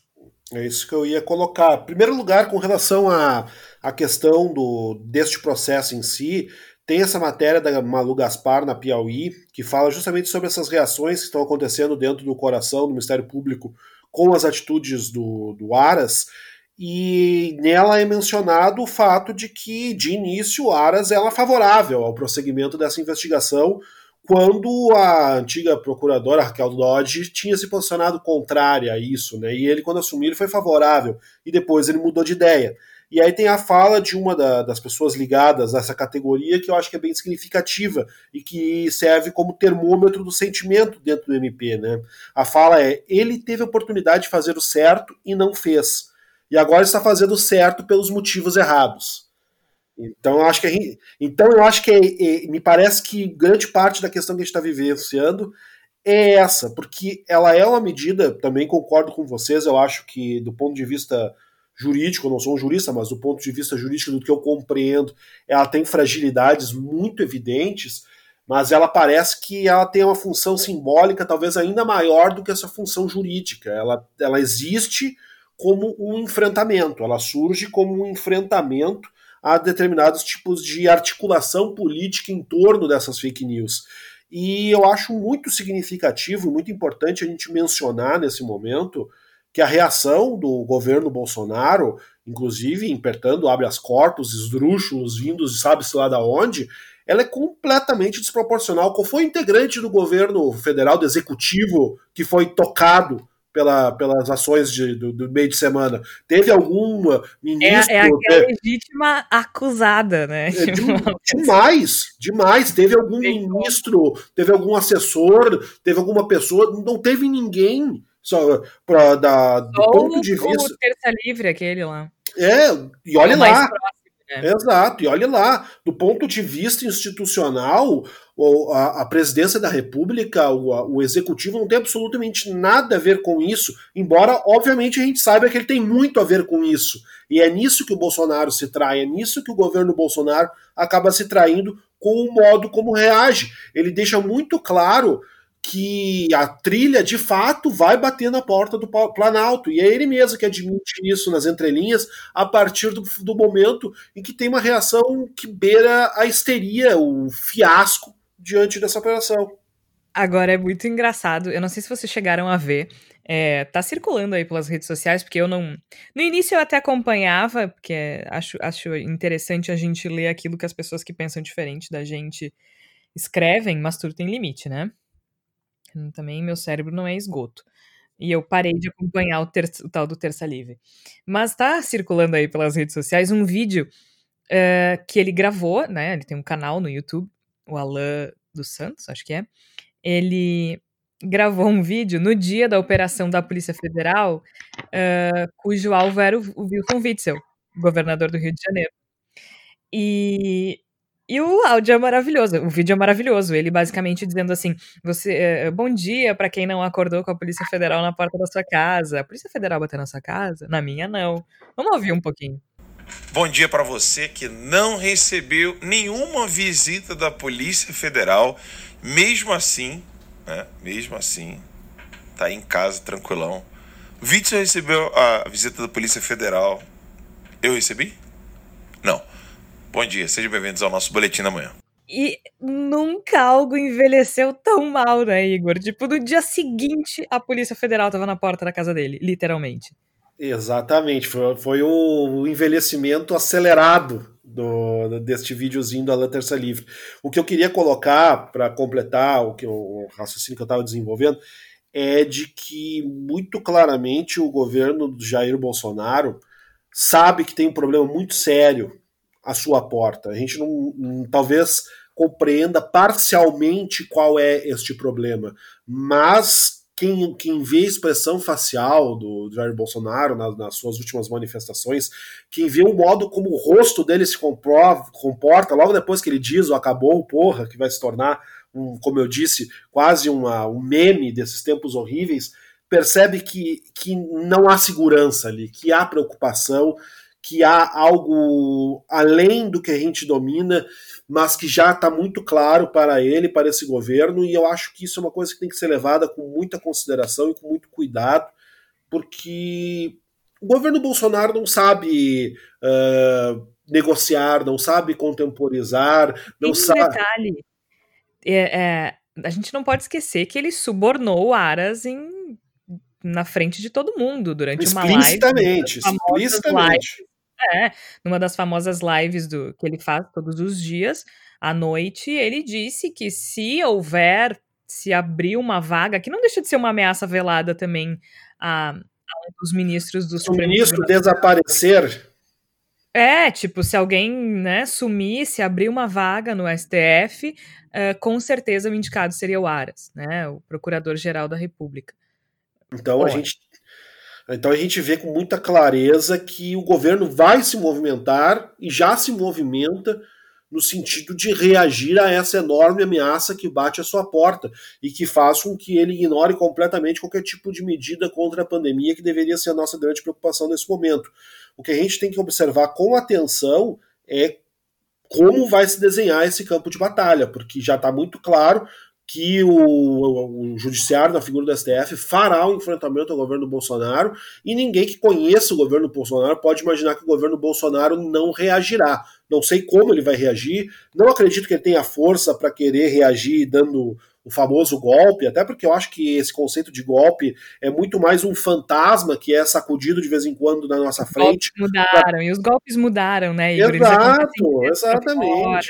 É isso que eu ia colocar. Em primeiro lugar, com relação à, à questão do, deste processo em si, tem essa matéria da Malu Gaspar na Piauí, que fala justamente sobre essas reações que estão acontecendo dentro do coração do Ministério Público com as atitudes do, do Aras e nela é mencionado o fato de que, de início, Aras era favorável ao prosseguimento dessa investigação, quando a antiga procuradora Raquel Dodge tinha se posicionado contrária a isso, né? E ele, quando assumiu, ele foi favorável, e depois ele mudou de ideia. E aí tem a fala de uma da, das pessoas ligadas a essa categoria que eu acho que é bem significativa e que serve como termômetro do sentimento dentro do MP, né? A fala é: ele teve a oportunidade de fazer o certo e não fez e agora está fazendo certo pelos motivos errados. Então eu acho que então eu acho que é, é, me parece que grande parte da questão que a gente está vivenciando é essa, porque ela é uma medida, também concordo com vocês, eu acho que do ponto de vista jurídico, eu não sou um jurista, mas do ponto de vista jurídico, do que eu compreendo, ela tem fragilidades muito evidentes, mas ela parece que ela tem uma função simbólica talvez ainda maior do que essa função jurídica. Ela, ela existe como um enfrentamento, ela surge como um enfrentamento a determinados tipos de articulação política em torno dessas fake news. E eu acho muito significativo, muito importante a gente mencionar nesse momento que a reação do governo Bolsonaro, inclusive impertando habeas corpus, esdrúxulos vindos sabe-se lá da onde, ela é completamente desproporcional. Qual foi o integrante do governo federal, do executivo, que foi tocado pela, pelas ações de, do, do, meio de semana. Teve algum ministro. É, é aquela legítima acusada, né? É, [laughs] de, demais, demais. Teve algum ministro, teve algum assessor, teve alguma pessoa, não teve ninguém. Só, pra, da, do Só ponto de vista. O Terça Livre, aquele lá. É, e olha lá. É. Exato, e olha lá, do ponto de vista institucional, a, a presidência da República, o, o, executivo não tem absolutamente nada a ver com isso, embora, obviamente, a gente saiba que ele tem muito a ver com isso. E é nisso que o Bolsonaro se trai, é nisso que o governo Bolsonaro acaba se traindo com o modo como reage. Ele deixa muito claro que a trilha de fato vai bater na porta do Planalto. E é ele mesmo que admite isso nas entrelinhas a partir do, do momento em que tem uma reação que beira a histeria, o fiasco diante dessa operação. Agora é muito engraçado, eu não sei se vocês chegaram a ver, é, tá circulando aí pelas redes sociais, porque eu não. No início eu até acompanhava, porque acho, acho interessante a gente ler aquilo que as pessoas que pensam diferente da gente escrevem, mas tudo tem limite, né? Também meu cérebro não é esgoto. E eu parei de acompanhar o, ter, o tal do Terça Livre. Mas tá circulando aí pelas redes sociais um vídeo uh, que ele gravou, né? Ele tem um canal no YouTube, o Alain dos Santos, acho que é. Ele gravou um vídeo no dia da operação da Polícia Federal, uh, cujo alvo era o, o Wilson Witzel, governador do Rio de Janeiro. E e o áudio é maravilhoso, o vídeo é maravilhoso. Ele basicamente dizendo assim: você, é, bom dia para quem não acordou com a Polícia Federal na porta da sua casa. A Polícia Federal bateu na sua casa? Na minha, não. Vamos ouvir um pouquinho. Bom dia para você que não recebeu nenhuma visita da Polícia Federal, mesmo assim, né? Mesmo assim, tá em casa tranquilão. Vítor recebeu a visita da Polícia Federal. Eu recebi? Não. Bom dia, sejam bem-vindos ao nosso Boletim da Manhã. E nunca algo envelheceu tão mal, né, Igor? Tipo, no dia seguinte, a Polícia Federal tava na porta da casa dele, literalmente. Exatamente, foi, foi um envelhecimento acelerado do, deste videozinho da Alan Terça Livre. O que eu queria colocar para completar o, que, o raciocínio que eu estava desenvolvendo é de que, muito claramente, o governo do Jair Bolsonaro sabe que tem um problema muito sério à sua porta. A gente não, não talvez compreenda parcialmente qual é este problema, mas quem, quem vê a expressão facial do Jair Bolsonaro nas, nas, suas últimas manifestações, quem vê o modo como o rosto dele se comporta logo depois que ele diz o acabou, porra, que vai se tornar, um, como eu disse, quase uma, um meme desses tempos horríveis, percebe que, que não há segurança ali, que há preocupação, que há algo além do que a gente domina mas que já está muito claro para ele, para esse governo, e eu acho que isso é uma coisa que tem que ser levada com muita consideração e com muito cuidado, porque o governo Bolsonaro não sabe uh, negociar, não sabe contemporizar, não Tem um sabe. detalhe. É, é, a gente não pode esquecer que ele subornou o Aras em, na frente de todo mundo durante uma live. Explicitamente, explicitamente. É, numa das famosas lives do que ele faz todos os dias, à noite, ele disse que se houver, se abrir uma vaga, que não deixa de ser uma ameaça velada também a, a um dos ministros do Se o ministro desaparecer. É, tipo, se alguém né, sumir, se abrir uma vaga no STF, uh, com certeza o indicado seria o Aras, né, o Procurador-Geral da República. Então a gente então a gente vê com muita clareza que o governo vai se movimentar e já se movimenta no sentido de reagir a essa enorme ameaça que bate à sua porta e que faz com que ele ignore completamente qualquer tipo de medida contra a pandemia que deveria ser a nossa grande preocupação nesse momento. O que a gente tem que observar com atenção é como vai se desenhar esse campo de batalha, porque já está muito claro que o, o, judiciário, na figura do STF, fará o um enfrentamento ao governo Bolsonaro e ninguém que conheça o governo Bolsonaro pode imaginar que o governo Bolsonaro não reagirá. Não sei como ele vai reagir, não acredito que ele tenha força para querer reagir dando o famoso golpe, até porque eu acho que esse conceito de golpe é muito mais um fantasma que é sacudido de vez em quando na nossa frente. Os golpes mudaram, pra... e os golpes mudaram, né, Igor? Exato, exatamente.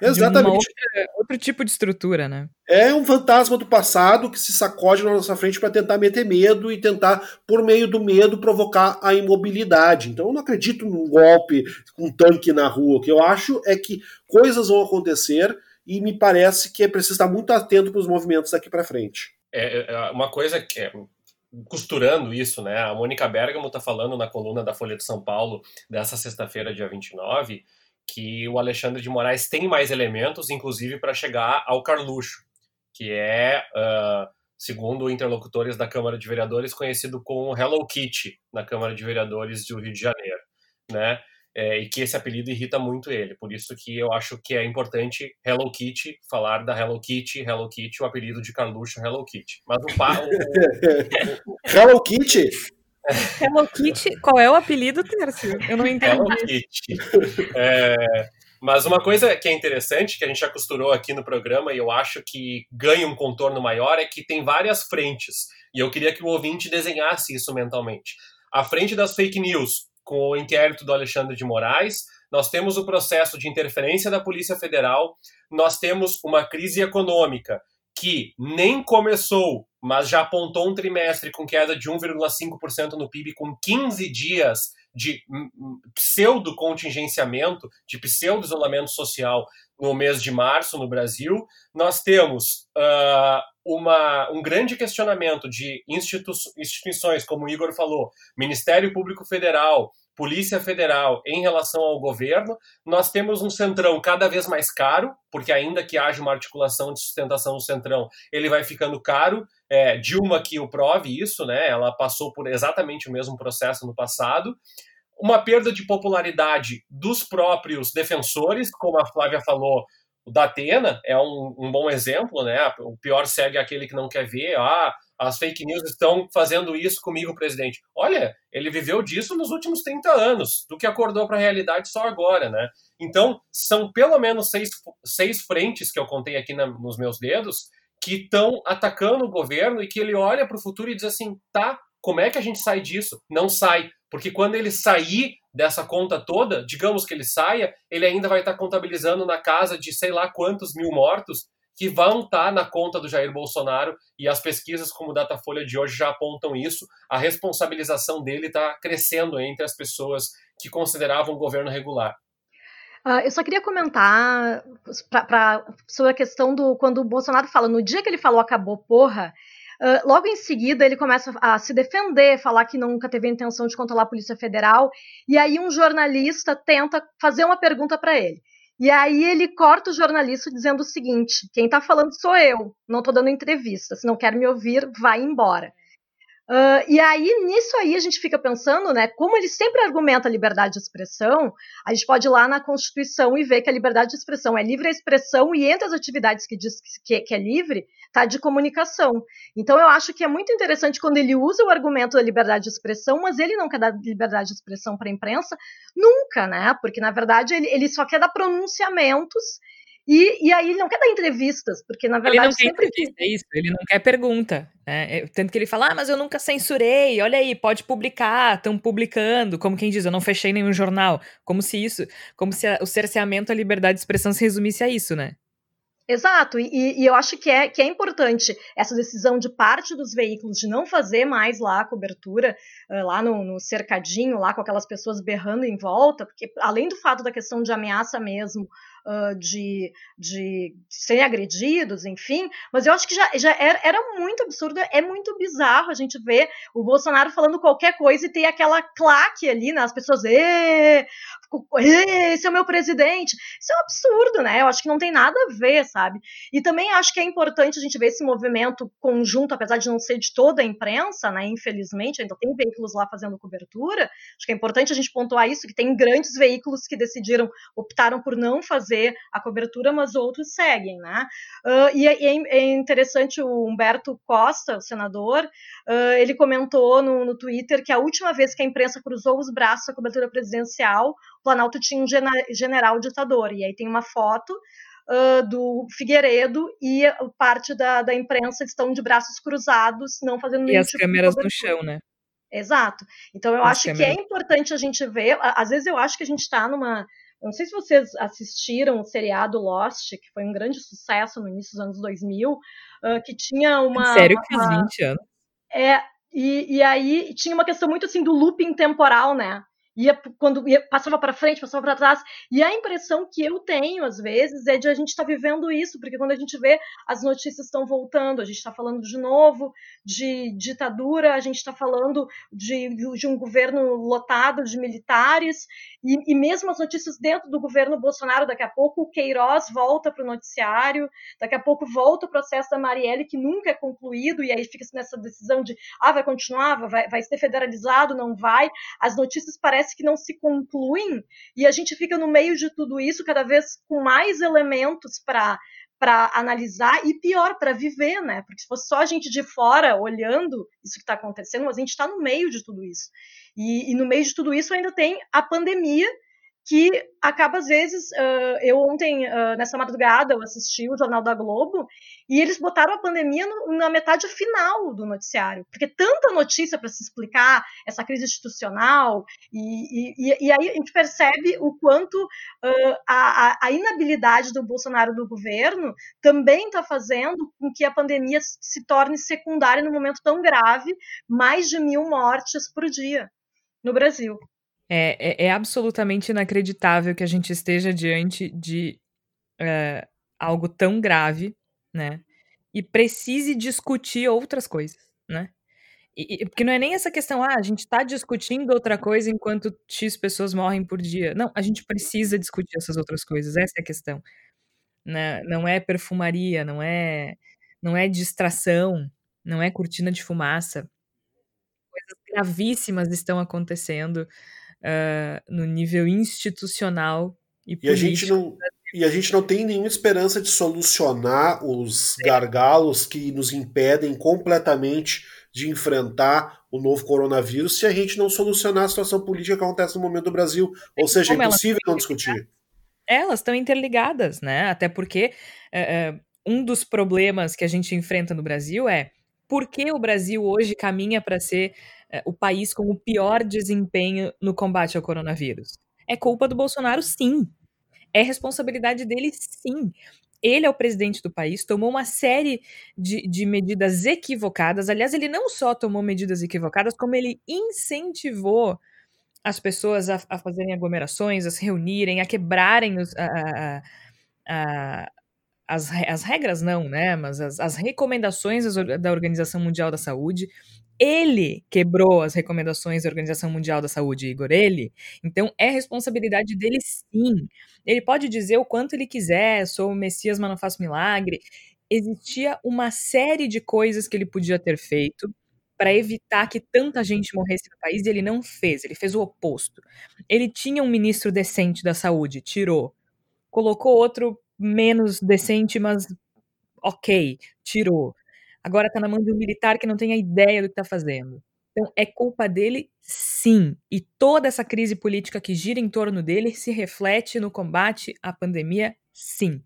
Exatamente. Outra, outro tipo de estrutura, né? É um fantasma do passado que se sacode na nossa frente para tentar meter medo e tentar, por meio do medo, provocar a imobilidade. Então eu não acredito num golpe, um tanque na rua. O que eu acho é que coisas vão acontecer e me parece que é preciso estar muito atento para os movimentos daqui para frente. É, é, é, uma coisa que é, costurando isso, né? A Mônica Bergamo está falando na coluna da Folha de São Paulo dessa sexta-feira, dia 29, que o Alexandre de Moraes tem mais elementos, inclusive para chegar ao Carluxo, que é, uh, segundo interlocutores da Câmara de Vereadores, conhecido como Hello Kitty na Câmara de Vereadores do Rio de Janeiro, né? É, e que esse apelido irrita muito ele. Por isso que eu acho que é importante Hello Kitty falar da Hello Kitty, Hello Kitty, o apelido de Carluxo Hello Kitty. Mas o, o, o [laughs] Hello Kitty Hello Kitty, qual é o apelido, Tércio? Eu não entendi. Hello Kitty. É, mas uma coisa que é interessante, que a gente já costurou aqui no programa e eu acho que ganha um contorno maior, é que tem várias frentes. E eu queria que o ouvinte desenhasse isso mentalmente. A frente das fake news, com o inquérito do Alexandre de Moraes, nós temos o processo de interferência da Polícia Federal, nós temos uma crise econômica que nem começou, mas já apontou um trimestre com queda de 1,5% no PIB, com 15 dias de pseudo contingenciamento, de pseudo isolamento social no mês de março no Brasil. Nós temos uh, uma, um grande questionamento de institu instituições, como o Igor falou, Ministério Público Federal, Polícia Federal em relação ao governo. Nós temos um centrão cada vez mais caro, porque ainda que haja uma articulação de sustentação do centrão, ele vai ficando caro. É, Dilma que o prove isso, né? Ela passou por exatamente o mesmo processo no passado. Uma perda de popularidade dos próprios defensores, como a Flávia falou, o da Atena é um, um bom exemplo, né? O pior segue aquele que não quer ver. Ah, as fake news estão fazendo isso comigo, presidente. Olha, ele viveu disso nos últimos 30 anos, do que acordou para a realidade só agora, né? Então, são pelo menos seis, seis frentes que eu contei aqui na, nos meus dedos que estão atacando o governo e que ele olha para o futuro e diz assim: tá, como é que a gente sai disso? Não sai. Porque quando ele sair dessa conta toda, digamos que ele saia, ele ainda vai estar contabilizando na casa de sei lá quantos mil mortos que vão estar tá na conta do Jair Bolsonaro e as pesquisas como o Datafolha de hoje já apontam isso. A responsabilização dele está crescendo entre as pessoas que consideravam o governo regular. Uh, eu só queria comentar pra, pra, sobre a questão do quando o Bolsonaro fala, no dia que ele falou acabou, porra, uh, logo em seguida ele começa a se defender, falar que nunca teve a intenção de controlar a Polícia Federal, e aí um jornalista tenta fazer uma pergunta para ele. E aí ele corta o jornalista dizendo o seguinte: quem está falando sou eu, não estou dando entrevista. Se não quer me ouvir, vai embora. Uh, e aí, nisso aí, a gente fica pensando, né? Como ele sempre argumenta a liberdade de expressão, a gente pode ir lá na Constituição e ver que a liberdade de expressão é livre expressão e entre as atividades que diz que, que é livre, tá de comunicação. Então, eu acho que é muito interessante quando ele usa o argumento da liberdade de expressão, mas ele não quer dar liberdade de expressão para a imprensa nunca, né? Porque, na verdade, ele, ele só quer dar pronunciamentos e, e aí ele não quer dar entrevistas, porque na verdade. Ele não quer sempre... entrevista, é isso, ele não quer pergunta. Né? É, tanto que ele fala, ah, mas eu nunca censurei, olha aí, pode publicar, estão publicando, como quem diz, eu não fechei nenhum jornal. Como se isso, como se a, o cerceamento à liberdade de expressão se resumisse a isso, né? Exato, e, e, eu acho que é, que é importante essa decisão de parte dos veículos de não fazer mais lá a cobertura, uh, lá no, no, cercadinho, lá com aquelas pessoas berrando em volta, porque além do fato da questão de ameaça mesmo, de, de serem agredidos, enfim, mas eu acho que já, já era, era, muito absurdo, é muito bizarro a gente ver o Bolsonaro falando qualquer coisa e ter aquela claque ali, né, as pessoas, esse é o meu presidente, isso é um absurdo, né, eu acho que não tem nada a ver, sabe, e também acho que é importante a gente ver esse movimento conjunto, apesar de não ser de toda a imprensa, né, infelizmente, ainda tem veículos lá fazendo cobertura, acho que é importante a gente pontuar isso, que tem grandes veículos que decidiram, optaram por não fazer a cobertura, mas outros seguem, né? Uh, e, é, é, interessante o Humberto Costa, o senador, uh, ele comentou no, no Twitter que a última vez que a imprensa cruzou os braços à cobertura presidencial, Planalto tinha um general ditador, e aí tem uma foto Uh, do Figueiredo e parte da, da imprensa estão de braços cruzados, não fazendo nenhum E as tipo câmeras no chão, né? Exato. Então eu as acho câmeras. que é importante a gente ver. Às vezes eu acho que a gente está numa não sei se vocês assistiram o seriado Lost, que foi um grande sucesso no início dos anos 2000, uh, que tinha uma. Sério que faz 20 anos? É, e, e aí tinha uma questão muito assim do looping temporal, né? Ia quando ia, passava para frente, passava para trás. E a impressão que eu tenho às vezes é de a gente estar tá vivendo isso, porque quando a gente vê as notícias estão voltando, a gente está falando de novo de ditadura, a gente está falando de, de um governo lotado de militares e, e, mesmo as notícias dentro do governo Bolsonaro, daqui a pouco o Queiroz volta para o noticiário, daqui a pouco volta o processo da Marielle que nunca é concluído e aí fica nessa decisão de ah vai continuar, vai, vai ser federalizado, não vai. As notícias parecem parece que não se concluem e a gente fica no meio de tudo isso, cada vez com mais elementos para para analisar e pior para viver, né? Porque se fosse só a gente de fora olhando isso que está acontecendo, mas a gente está no meio de tudo isso. E, e, no meio de tudo isso ainda tem a pandemia que acaba às vezes. Uh, eu ontem, uh, nessa madrugada, eu assisti o Jornal da Globo e eles botaram a pandemia no, na metade final do noticiário, porque tanta notícia para se explicar essa crise institucional, e, e, e, aí a gente percebe o quanto uh, a, a, inabilidade do Bolsonaro do governo também está fazendo com que a pandemia se torne secundária num momento tão grave mais de mil mortes por dia no Brasil. É, é, é, absolutamente inacreditável que a gente esteja diante de é, algo tão grave, né? E precise discutir outras coisas, né? E, porque não é nem essa questão, ah, a gente está discutindo outra coisa enquanto X pessoas morrem por dia. Não, a gente precisa discutir essas outras coisas, essa é a questão. Né? Não é perfumaria, não é, não é distração, não é cortina de fumaça. Coisas gravíssimas estão acontecendo uh, no nível institucional e, político. E a gente não e a gente não tem nenhuma esperança de solucionar os gargalos que nos impedem completamente de enfrentar o novo coronavírus se a gente não solucionar a situação política que acontece no momento do Brasil. Ou seja, Como é impossível não discutir. Elas estão interligadas, né? Até porque uh, um dos problemas que a gente enfrenta no Brasil é por que o Brasil hoje caminha para ser é, o país com o pior desempenho no combate ao coronavírus. É culpa do Bolsonaro, sim. É responsabilidade dele, sim. Ele é o presidente do país, tomou uma série de, de medidas equivocadas. Aliás, ele não só tomou medidas equivocadas, como ele incentivou as pessoas a, a fazerem aglomerações, a se reunirem, a quebrarem os, a, a, as, as regras não, né? Mas as, as recomendações da Organização Mundial da Saúde. Ele quebrou as recomendações da Organização Mundial da Saúde, Igor, ele. Então é responsabilidade dele sim. Ele pode dizer o quanto ele quiser, sou o Messias, mas não faço milagre. Existia uma série de coisas que ele podia ter feito para evitar que tanta gente morresse no país e ele não fez, ele fez o oposto. Ele tinha um ministro decente da saúde, tirou. Colocou outro menos decente, mas ok, tirou. Agora tá na mão de um militar que não tem a ideia do que tá fazendo. Então é culpa dele, sim. E toda essa crise política que gira em torno dele se reflete no combate à pandemia, sim.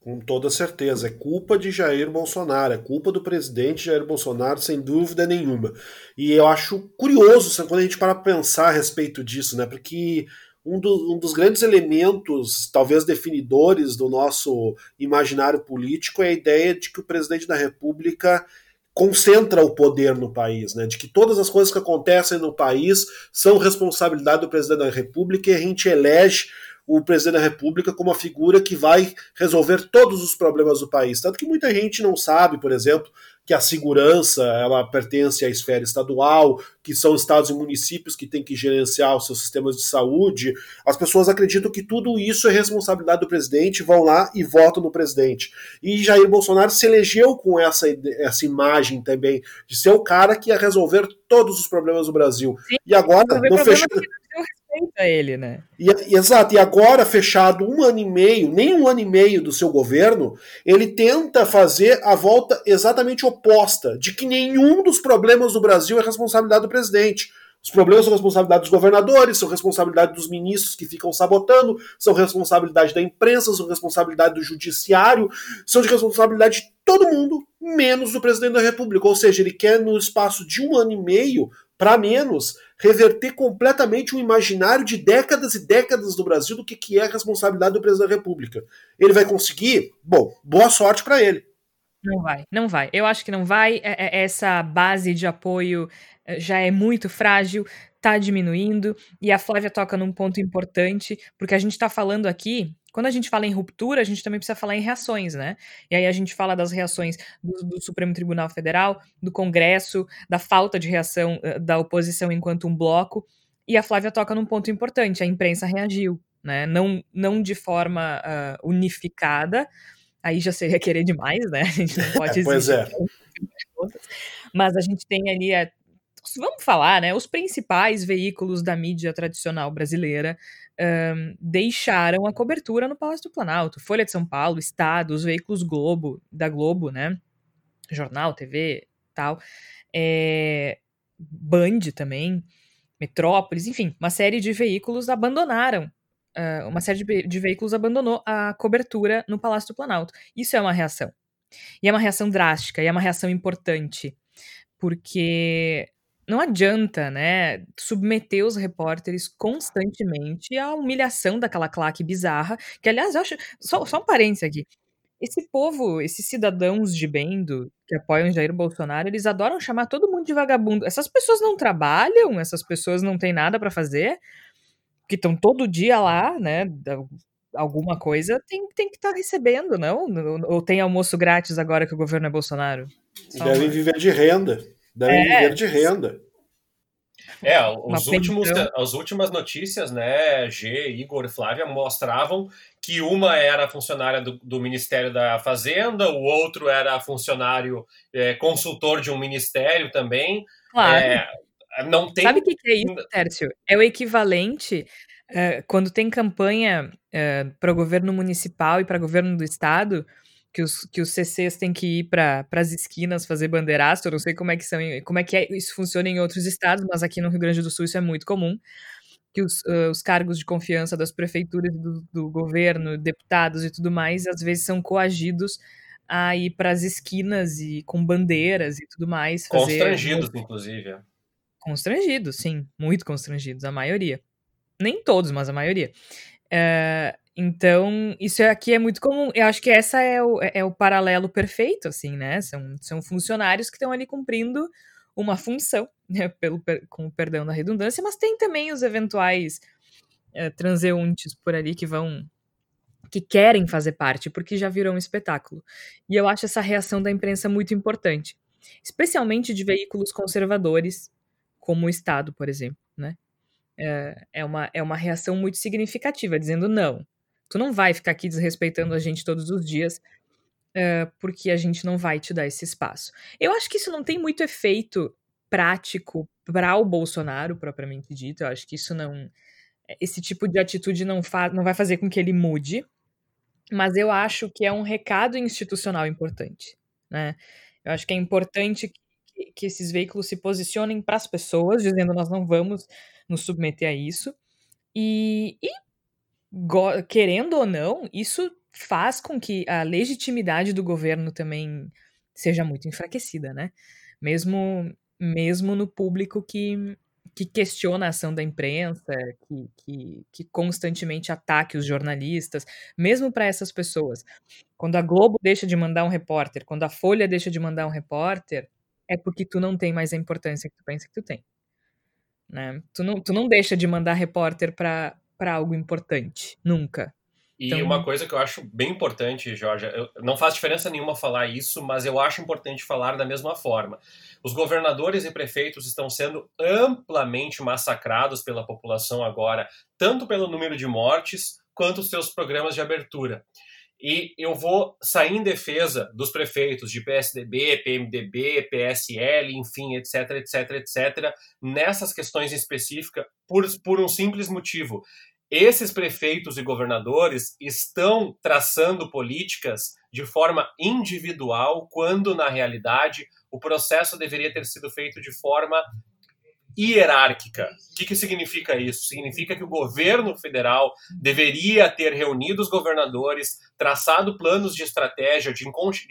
Com toda certeza. É culpa de Jair Bolsonaro, é culpa do presidente Jair Bolsonaro, sem dúvida nenhuma. E eu acho curioso quando a gente para pensar a respeito disso, né? Porque um, do, um, dos grandes elementos, talvez definidores do nosso imaginário político é a ideia de que o presidente da República concentra o poder no país, né? De que todas as coisas que acontecem no país são responsabilidade do presidente da República e a gente elege o presidente da República como a figura que vai resolver todos os problemas do país. Tanto que muita gente não sabe, por exemplo, que a segurança ela pertence à esfera estadual, que são estados e municípios que têm que gerenciar os seus sistemas de saúde. As pessoas acreditam que tudo isso é responsabilidade do presidente, vão lá e votam no presidente. E Jair Bolsonaro se elegeu com essa, essa imagem também, de ser o cara que ia resolver todos os problemas do Brasil. Sim, e agora, no fechado a ele, né? E, exato, e agora, fechado um ano e meio, nem um ano e meio do seu governo, ele tenta fazer a volta exatamente oposta, de que nenhum dos problemas do Brasil é responsabilidade do presidente. Os problemas são responsabilidade dos governadores, são responsabilidade dos ministros que ficam sabotando, são responsabilidade da imprensa, são responsabilidade do judiciário, são de responsabilidade de todo mundo, menos do presidente da República. Ou seja, ele quer, no espaço de um ano e meio, para menos, reverter completamente o imaginário de décadas e décadas do Brasil do que, que é a responsabilidade do presidente da República. Ele vai conseguir? Bom, boa sorte para ele. Não vai, não vai. Eu acho que não vai. É, é, essa base de apoio já é muito frágil, está diminuindo, e a Flávia toca num ponto importante, porque a gente está falando aqui quando a gente fala em ruptura, a gente também precisa falar em reações, né? E aí a gente fala das reações do, do Supremo Tribunal Federal, do Congresso, da falta de reação uh, da oposição enquanto um bloco. E a Flávia toca num ponto importante: a imprensa reagiu, né? Não, não de forma uh, unificada, aí já seria querer demais, né? A gente não [laughs] pode pois é. Mas a gente tem ali a, vamos falar, né? Os principais veículos da mídia tradicional brasileira um, deixaram a cobertura no Palácio do Planalto. Folha de São Paulo, Estado, os veículos Globo, da Globo, né? Jornal, TV, tal. É, Band também, Metrópolis, enfim, uma série de veículos abandonaram. Uh, uma série de, de veículos abandonou a cobertura no Palácio do Planalto. Isso é uma reação. E é uma reação drástica, e é uma reação importante. Porque não adianta, né, submeter os repórteres constantemente à humilhação daquela claque bizarra, que aliás, eu acho, só, só um parênteses aqui, esse povo, esses cidadãos de bem do, que apoiam Jair Bolsonaro, eles adoram chamar todo mundo de vagabundo. Essas pessoas não trabalham, essas pessoas não têm nada para fazer, que estão todo dia lá, né, alguma coisa tem, tem que estar tá recebendo, não? Ou tem almoço grátis agora que o governo é Bolsonaro? Devem viver de renda devem é. viver de renda. É, os últimos, as últimas notícias, né, G, Igor e Flávia, mostravam que uma era funcionária do, do Ministério da Fazenda, o outro era funcionário é, consultor de um ministério também. Claro. É, não tem... Sabe o que, é isso, Tércio? É o equivalente é, quando tem campanha é, para o governo municipal e para o governo do estado que os, que os CCs têm que ir para as esquinas fazer bandeiraço. Eu não sei como é que são, como é que é, isso funciona em outros estados, mas aqui no Rio Grande do Sul isso é muito comum. Que os, uh, os cargos de confiança das prefeituras, do, do governo, deputados e tudo mais, às vezes são coagidos a ir para as esquinas e com bandeiras e tudo mais. Fazer constrangidos, inclusive. É. Constrangidos, sim, muito constrangidos, a maioria. Nem todos, mas a maioria. Uh, então, isso aqui é muito comum. Eu acho que essa é o, é, é o paralelo perfeito, assim, né? São, são funcionários que estão ali cumprindo uma função, [laughs] né, pelo, com o perdão da redundância, mas tem também os eventuais é, transeuntes por ali que vão que querem fazer parte, porque já virou um espetáculo. E eu acho essa reação da imprensa muito importante, especialmente de veículos conservadores, como o Estado, por exemplo, né? É, é, uma, é uma reação muito significativa, dizendo não, tu não vai ficar aqui desrespeitando a gente todos os dias, é, porque a gente não vai te dar esse espaço. Eu acho que isso não tem muito efeito prático para o Bolsonaro, propriamente dito. Eu acho que isso não. Esse tipo de atitude não, fa não vai fazer com que ele mude, mas eu acho que é um recado institucional importante. Né? Eu acho que é importante que, que esses veículos se posicionem para as pessoas, dizendo nós não vamos nos submeter a isso. E, e querendo ou não, isso faz com que a legitimidade do governo também seja muito enfraquecida, né? Mesmo mesmo no público que, que questiona a ação da imprensa, que, que, que constantemente ataque os jornalistas, mesmo para essas pessoas. Quando a Globo deixa de mandar um repórter, quando a Folha deixa de mandar um repórter, é porque tu não tem mais a importância que tu pensa que tu tem. Né? Tu, não, tu não deixa de mandar repórter para algo importante, nunca. E então... uma coisa que eu acho bem importante, Jorge, eu, não faz diferença nenhuma falar isso, mas eu acho importante falar da mesma forma. Os governadores e prefeitos estão sendo amplamente massacrados pela população agora, tanto pelo número de mortes quanto os seus programas de abertura. E eu vou sair em defesa dos prefeitos de PSDB, PMDB, PSL, enfim, etc, etc, etc, nessas questões específicas, por, por um simples motivo esses prefeitos e governadores estão traçando políticas de forma individual, quando na realidade o processo deveria ter sido feito de forma hierárquica. O que, que significa isso? Significa que o governo federal deveria ter reunido os governadores, traçado planos de estratégia, de,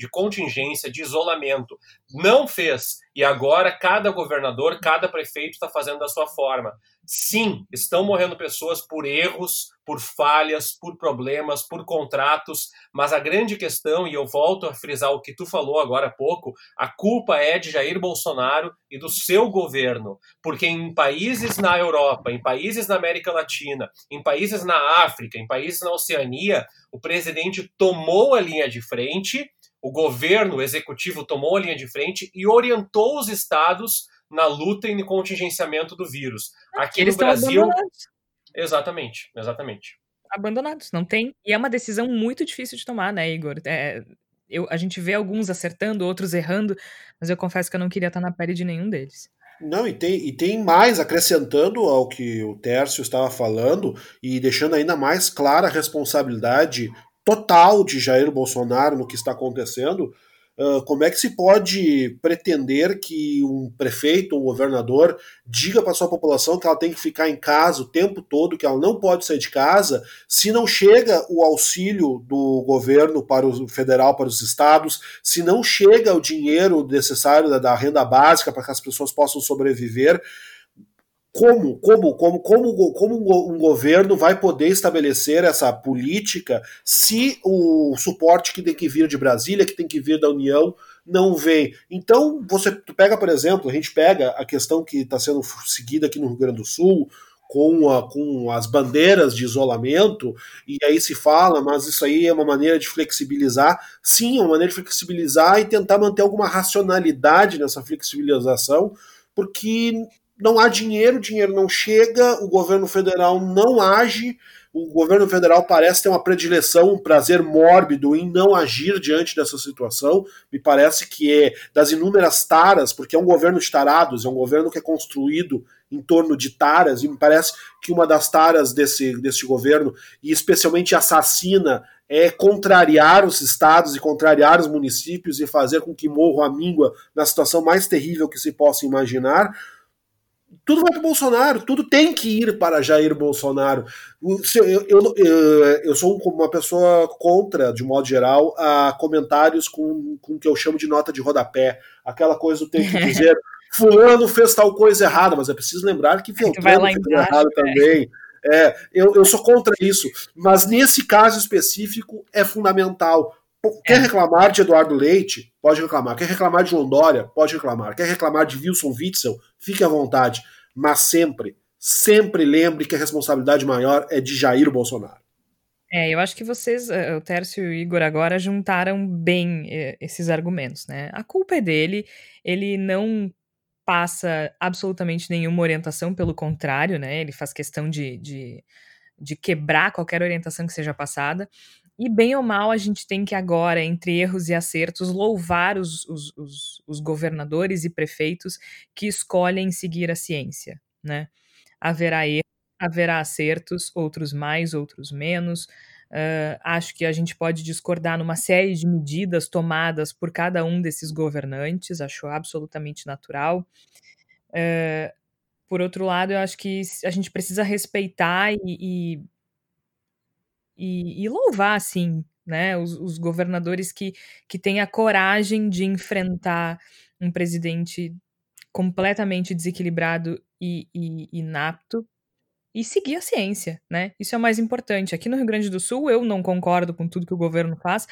contingência, de isolamento. Não fez. E agora cada governador, cada prefeito está fazendo da sua forma. Sim, estão morrendo pessoas por erros, por falhas, por problemas, por contratos, mas a grande questão, e eu volto a frisar o que tu falou agora há pouco, a culpa é de Jair Bolsonaro e do seu governo, porque em países na Europa, em países na América Latina, em países na África, em países na Oceania, o presidente tomou a linha de frente, o governo o executivo tomou a linha de frente e orientou os estados na luta e no contingenciamento do vírus. Aqui Eles no Brasil. Exatamente, exatamente. Abandonados, não tem. E é uma decisão muito difícil de tomar, né, Igor? É, eu, a gente vê alguns acertando, outros errando, mas eu confesso que eu não queria estar na pele de nenhum deles. Não, e tem, e tem mais, acrescentando ao que o Tércio estava falando, e deixando ainda mais clara a responsabilidade total de Jair Bolsonaro no que está acontecendo, Uh, como é que se pode pretender que um prefeito, um governador, diga para sua população que ela tem que ficar em casa o tempo todo, que ela não pode sair de casa, se não chega o auxílio do governo para o federal para os estados, se não chega o dinheiro necessário da, da renda básica para que as pessoas possam sobreviver? Como, como, como, como, como um governo vai poder estabelecer essa política se o suporte que tem que vir de Brasília, que tem que vir da União, não vem. Então, você tu pega, por exemplo, a gente pega a questão que está sendo seguida aqui no Rio Grande do Sul, com, a, com as bandeiras de isolamento, e aí se fala, mas isso aí é uma maneira de flexibilizar. Sim, é uma maneira de flexibilizar e tentar manter alguma racionalidade nessa flexibilização, porque não há dinheiro, o dinheiro não chega, o governo federal não age, o governo federal parece ter uma predileção, um prazer mórbido em não agir diante dessa situação. Me parece que é das inúmeras taras, porque é um governo de tarados, é um governo que é construído em torno de taras, e me parece que uma das taras desse, desse governo, e especialmente assassina, é contrariar os estados e contrariar os municípios e fazer com que morram a míngua na situação mais terrível que se possa imaginar tudo vai para Bolsonaro, tudo tem que ir para Jair Bolsonaro. Eu, eu, eu, eu sou uma pessoa contra, de modo geral, a comentários com, com o que eu chamo de nota de rodapé. Aquela coisa do tem que [laughs] dizer, fulano fez tal coisa errada, mas é preciso lembrar que Feltrano fez embaixo, errado é. também. É, eu, eu sou contra isso, mas nesse caso específico é fundamental Quer é. reclamar de Eduardo Leite? Pode reclamar. Quer reclamar de Londória? Pode reclamar. Quer reclamar de Wilson Witzel? Fique à vontade. Mas sempre, sempre lembre que a responsabilidade maior é de Jair Bolsonaro. É, eu acho que vocês, eh, o Tércio e o Igor agora juntaram bem eh, esses argumentos, né? A culpa é dele, ele não passa absolutamente nenhuma orientação, pelo contrário, né? Ele faz questão de, de, de quebrar qualquer orientação que seja passada. E bem ou mal, a gente tem que agora, entre erros e acertos, louvar os, os, os, os governadores e prefeitos que escolhem seguir a ciência, né? Haverá erros, haverá acertos, outros mais, outros menos. Uh, acho que a gente pode discordar numa série de medidas tomadas por cada um desses governantes, acho absolutamente natural. Uh, por outro lado, eu acho que a gente precisa respeitar e, e, e, e louvar, assim, né, os, os, governadores que, que têm a coragem de enfrentar um presidente completamente desequilibrado e, e inapto e seguir a ciência, né? Isso é o mais importante. Aqui no Rio Grande do Sul, eu não concordo com tudo que o governo faz,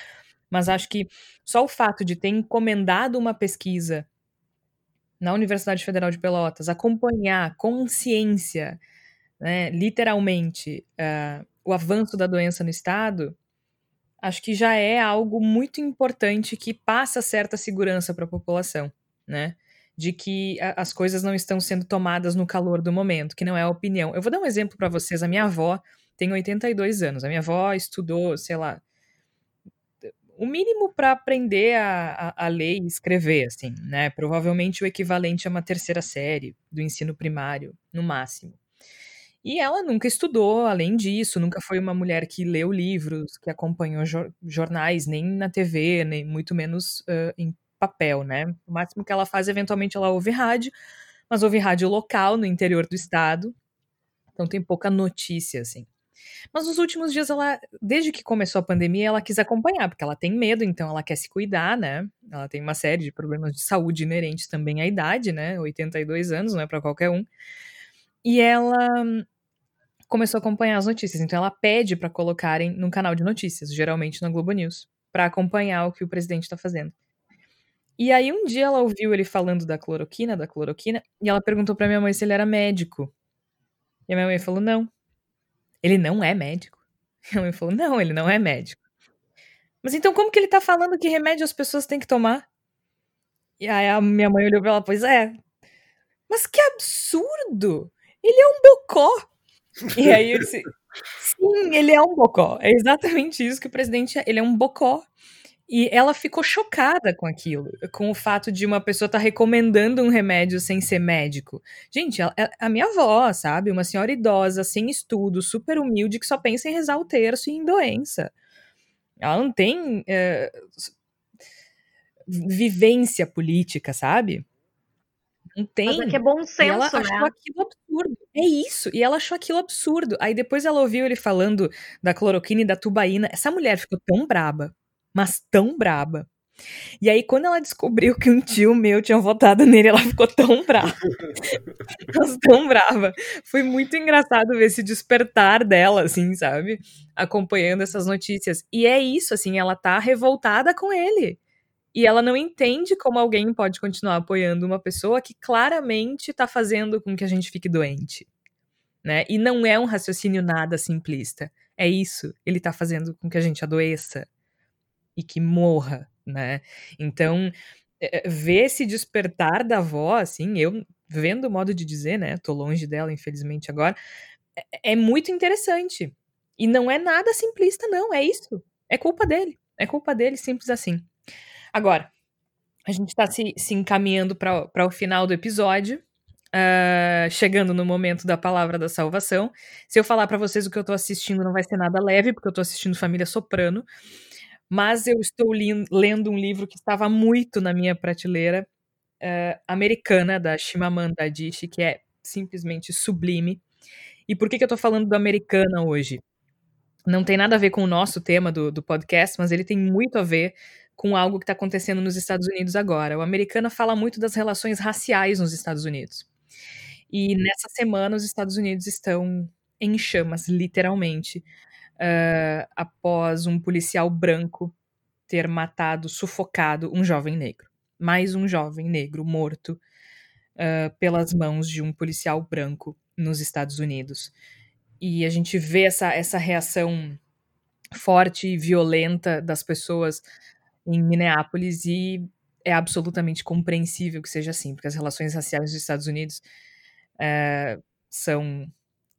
mas acho que só o fato de ter encomendado uma pesquisa na Universidade Federal de Pelotas, acompanhar com ciência, né, literalmente, uh, o avanço da doença no estado, acho que já é algo muito importante que passa certa segurança para a população, né? de que a, as coisas não estão sendo tomadas no calor do momento, que não é a opinião. Eu vou dar um exemplo para vocês. A minha avó tem 82 anos. A minha avó estudou, sei lá, o mínimo para aprender a, a, a, ler e escrever, assim, né? Provavelmente o equivalente a uma terceira série do ensino primário, no máximo. E ela nunca estudou, além disso, nunca foi uma mulher que leu livros, que acompanhou jornais, nem na TV, nem muito menos uh, em papel, né? O máximo que ela faz, eventualmente, ela ouve rádio, mas ouve rádio local, no interior do estado. Então tem pouca notícia, assim. Mas nos últimos dias, ela, desde que começou a pandemia, ela quis acompanhar, porque ela tem medo, então ela quer se cuidar, né? Ela tem uma série de problemas de saúde inerentes também à idade, né? 82 anos, não é para qualquer um. E ela começou a acompanhar as notícias, então ela pede para colocarem num canal de notícias, geralmente na Globo News, para acompanhar o que o presidente está fazendo. E aí um dia ela ouviu ele falando da cloroquina, da cloroquina, e ela perguntou pra minha mãe se ele era médico. E a minha mãe falou: "Não. Ele não é médico". [laughs] E a mãe falou: "Não, ele não é médico". Mas então como que ele tá falando que remédio as pessoas têm que tomar? E aí a minha mãe olhou pra ela, pois é. Mas que absurdo! Ele é um bocó. E aí eu disse: Sim, ele é um bocó. É exatamente isso que o presidente é. Ele é um bocó. E ela ficou chocada com aquilo, com o fato de uma pessoa estar tá recomendando um remédio sem ser médico. Gente, a, a, minha avó, sabe? Uma senhora idosa, sem estudo, super humilde, que só pensa em rezar o terço e em doença. Ela não tem é, vivência política, sabe? Não tem. Mas é que é bom senso, e ela né? achou aquilo absurdo. É isso. E ela achou aquilo absurdo. Aí depois ela ouviu ele falando da cloroquina e da tubaína. Essa mulher ficou tão braba mas tão braba. E aí, quando ela descobriu que um tio meu tinha votado nele, ela ficou tão brava. [laughs] mas tão brava. Foi muito engraçado ver esse despertar dela, assim, sabe? Acompanhando essas notícias. E é isso, assim, ela tá revoltada com ele. E ela não entende como alguém pode continuar apoiando uma pessoa que claramente tá fazendo com que a gente fique doente. Né? E não é um raciocínio nada simplista. É isso. Ele tá fazendo com que a gente adoeça e que morra, né? Então, é, ver esse despertar da avó, assim, eu vendo o modo de dizer, né? Tô longe dela, infelizmente, agora, é, é muito interessante. E não é nada simplista, não, é isso. É culpa dele. É culpa dele, simples assim. Agora, a gente está se, se encaminhando para o final do episódio. Uh, chegando no momento da palavra da salvação. Se eu falar para vocês o que eu tô assistindo, não vai ser nada leve, porque eu tô assistindo Família Soprano mas eu estou lendo um livro que estava muito na minha prateleira, uh, americana, da Shimamanda Adichie, que é simplesmente sublime. E por que, que eu estou falando do americana hoje? Não tem nada a ver com o nosso tema do, do podcast, mas ele tem muito a ver com algo que está acontecendo nos Estados Unidos agora. O americana fala muito das relações raciais nos Estados Unidos. E nessa semana os Estados Unidos estão em chamas, literalmente, uh, após um policial branco ter matado, sufocado um jovem negro. Mais um jovem negro morto uh, pelas mãos de um policial branco nos Estados Unidos. E a gente vê essa, essa reação forte e violenta das pessoas em Minneapolis e é absolutamente compreensível que seja assim, porque as relações raciais dos Estados Unidos é, são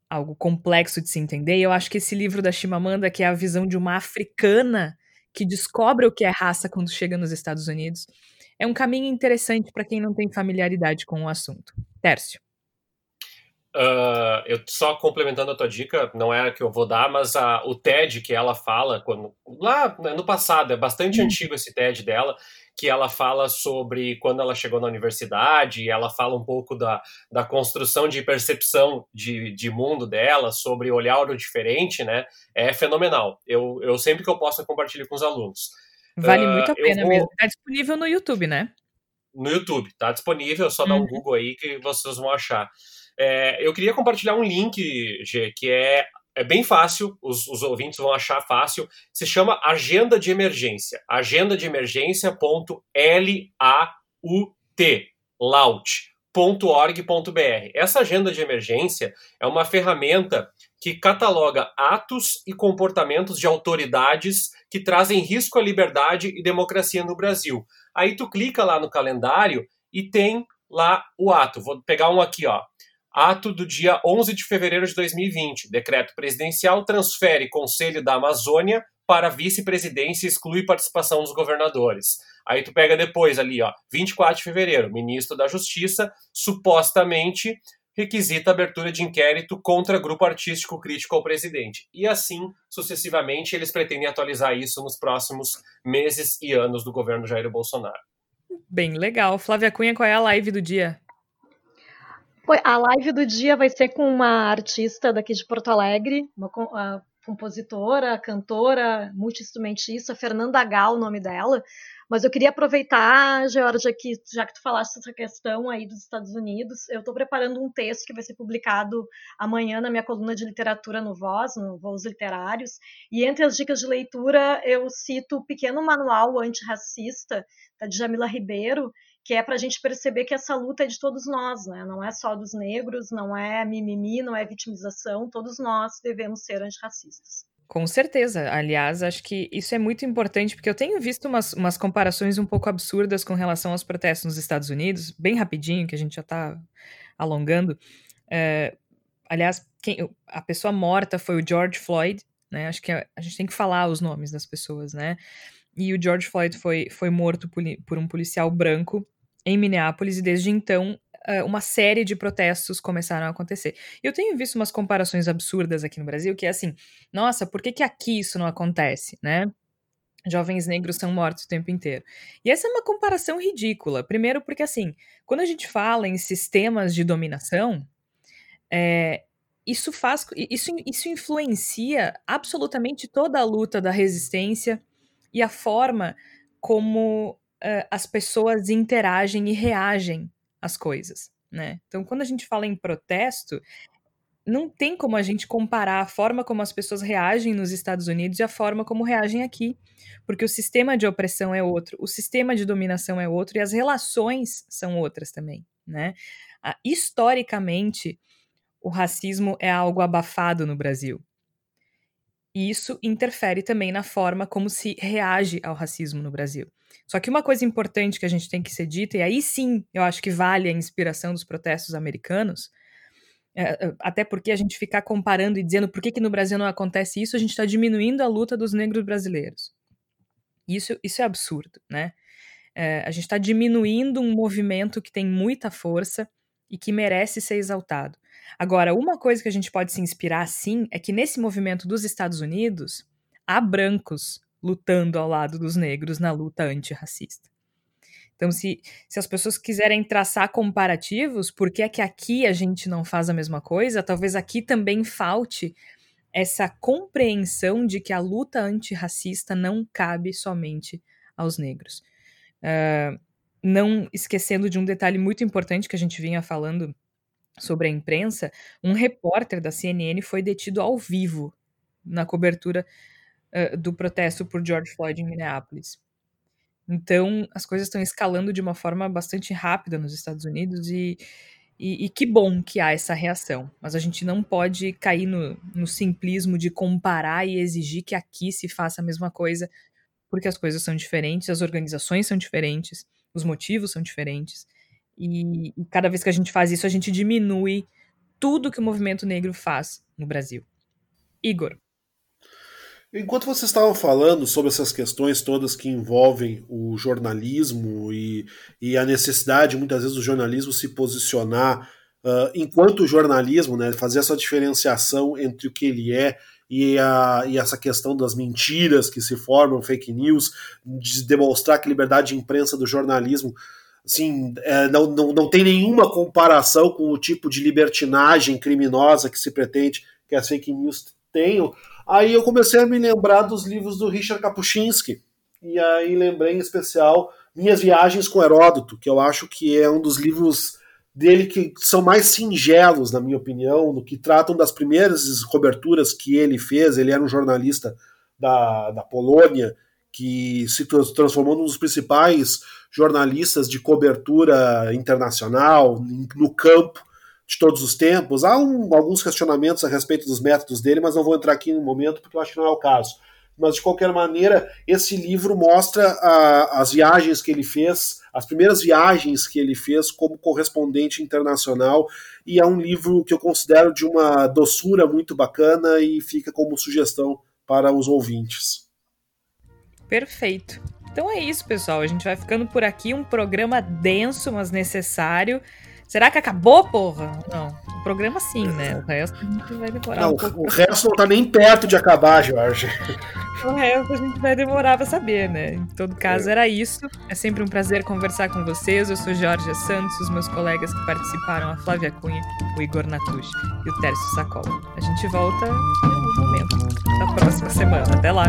algo complexo de se entender. E eu acho que esse livro da Chimamanda, que é a visão de uma africana que descobre o que é raça quando chega nos Estados Unidos, é um caminho interessante para quem não tem familiaridade com o assunto. Tércio. Uh, eu só complementando a tua dica, não é a que eu vou dar, mas a, o TED que ela fala, quando, lá no passado, é bastante hum. antigo esse TED dela, que ela fala sobre quando ela chegou na universidade, ela fala um pouco da, da construção de percepção de, de mundo dela, sobre olhar o diferente, né? É fenomenal. Eu, eu sempre que eu posso compartilho com os alunos. Vale uh, muito a pena vou... mesmo. Está disponível no YouTube, né? No YouTube, tá disponível, só dá um uhum. Google aí que vocês vão achar. É, eu queria compartilhar um link, G, que é, é bem fácil, os, os ouvintes vão achar fácil. Se chama Agenda de Emergência. Agenda de emergência.laut, laut.org.br. Essa agenda de emergência é uma ferramenta que cataloga atos e comportamentos de autoridades que trazem risco à liberdade e democracia no Brasil. Aí tu clica lá no calendário e tem lá o ato. Vou pegar um aqui, ó. Ato do dia 11 de fevereiro de 2020. Decreto presidencial transfere Conselho da Amazônia para vice-presidência e exclui participação dos governadores. Aí tu pega depois ali, ó, 24 de fevereiro, ministro da Justiça supostamente requisita abertura de inquérito contra grupo artístico crítico ao presidente. E assim, sucessivamente, eles pretendem atualizar isso nos próximos meses e anos do governo Jair Bolsonaro. Bem legal. Flávia Cunha, qual é a live do dia? A live do dia vai ser com uma artista daqui de Porto Alegre, uma compositora, cantora, multi-instrumentista, Fernanda Gal, o nome dela. Mas eu queria aproveitar, Georgia, que já que tu falaste essa questão aí dos Estados Unidos, eu estou preparando um texto que vai ser publicado amanhã na minha coluna de literatura no Voz, no Voos Literários, e entre as dicas de leitura eu cito o pequeno manual antirracista da Djamila Ribeiro, que é para a gente perceber que essa luta é de todos nós, né? não é só dos negros, não é mimimi, não é vitimização, todos nós devemos ser antirracistas. Com certeza. Aliás, acho que isso é muito importante, porque eu tenho visto umas, umas comparações um pouco absurdas com relação aos protestos nos Estados Unidos, bem rapidinho, que a gente já está alongando. É, aliás, quem, a pessoa morta foi o George Floyd, né? Acho que a, a gente tem que falar os nomes das pessoas, né? E o George Floyd foi, foi morto por, por um policial branco em Minneapolis, e desde então uma série de protestos começaram a acontecer. Eu tenho visto umas comparações absurdas aqui no Brasil, que é assim, nossa, por que, que aqui isso não acontece, né? Jovens negros são mortos o tempo inteiro. E essa é uma comparação ridícula. Primeiro, porque assim, quando a gente fala em sistemas de dominação, é, isso faz, isso, isso influencia absolutamente toda a luta da resistência e a forma como uh, as pessoas interagem e reagem às coisas, né? Então, quando a gente fala em protesto, não tem como a gente comparar a forma como as pessoas reagem nos Estados Unidos e a forma como reagem aqui, porque o sistema de opressão é outro, o sistema de dominação é outro e as relações são outras também, né? Ah, historicamente, o racismo é algo abafado no Brasil. E isso interfere também na forma como se reage ao racismo no Brasil. Só que uma coisa importante que a gente tem que ser dita, e aí sim eu acho que vale a inspiração dos protestos americanos, é, é até porque a gente ficar comparando e dizendo por que, que no Brasil não acontece isso, a gente está diminuindo a luta dos negros brasileiros. Isso, isso é absurdo, né? É, a gente está diminuindo um movimento que tem muita força e que merece ser exaltado. Agora, uma coisa que a gente pode se inspirar, sim, é que nesse movimento dos Estados Unidos há brancos lutando ao lado dos negros na luta antirracista. Então, se, se as pessoas quiserem traçar comparativos, por que é que aqui a gente não faz a mesma coisa? Talvez aqui também falte essa compreensão de que a luta antirracista não cabe somente aos negros. Uh, não esquecendo de um detalhe muito importante que a gente vinha falando sobre a imprensa, um repórter da CNN foi detido ao vivo na cobertura uh, do protesto por George Floyd em Minneapolis. Então, as coisas estão escalando de uma forma bastante rápida nos Estados Unidos e, e, e, que bom que há essa reação. Mas a gente não pode cair no, no simplismo de comparar e exigir que aqui se faça a mesma coisa, porque as coisas são diferentes, as organizações são diferentes, os motivos são diferentes. E, e cada vez que a gente faz isso, a gente diminui tudo que o movimento negro faz no Brasil. Igor. Enquanto vocês estavam falando sobre essas questões todas que envolvem o jornalismo e, e a necessidade, muitas vezes, do jornalismo se posicionar uh, enquanto jornalismo, né, fazer essa diferenciação entre o que ele é e, a, e essa questão das mentiras que se formam, fake news, de demonstrar que liberdade de imprensa do jornalismo assim, é, não, não, não tem nenhuma comparação com o tipo de libertinagem criminosa que se pretende que as fake news tenham. Aí eu comecei a me lembrar dos livros do Richard Kapuscinski. E aí lembrei em especial Minhas Viagens com Heródoto, que eu acho que é um dos livros dele que são mais singelos, na minha opinião, no que tratam das primeiras coberturas que ele fez. Ele era um jornalista da, da Polônia que se transformou num dos principais jornalistas de cobertura internacional no campo de todos os tempos. Há um, alguns questionamentos a respeito dos métodos dele, mas não vou entrar aqui no momento porque eu acho que não é o caso. Mas de qualquer maneira, esse livro mostra a, as viagens que ele fez, as primeiras viagens que ele fez como correspondente internacional, e é um livro que eu considero de uma doçura muito bacana e fica como sugestão para os ouvintes. Perfeito. Então é isso, pessoal. A gente vai ficando por aqui. Um programa denso, mas necessário. Será que acabou, porra? Não. O programa sim, né? O resto a gente vai demorar não, um pouco. O resto não tá nem perto de acabar, Jorge. O resto a gente vai demorar pra saber, né? Em todo caso, é. era isso. É sempre um prazer conversar com vocês. Eu sou Jorge Santos, os meus colegas que participaram, a Flávia Cunha, o Igor Natucci e o Tércio Sacola. A gente volta momento da próxima semana. Até lá!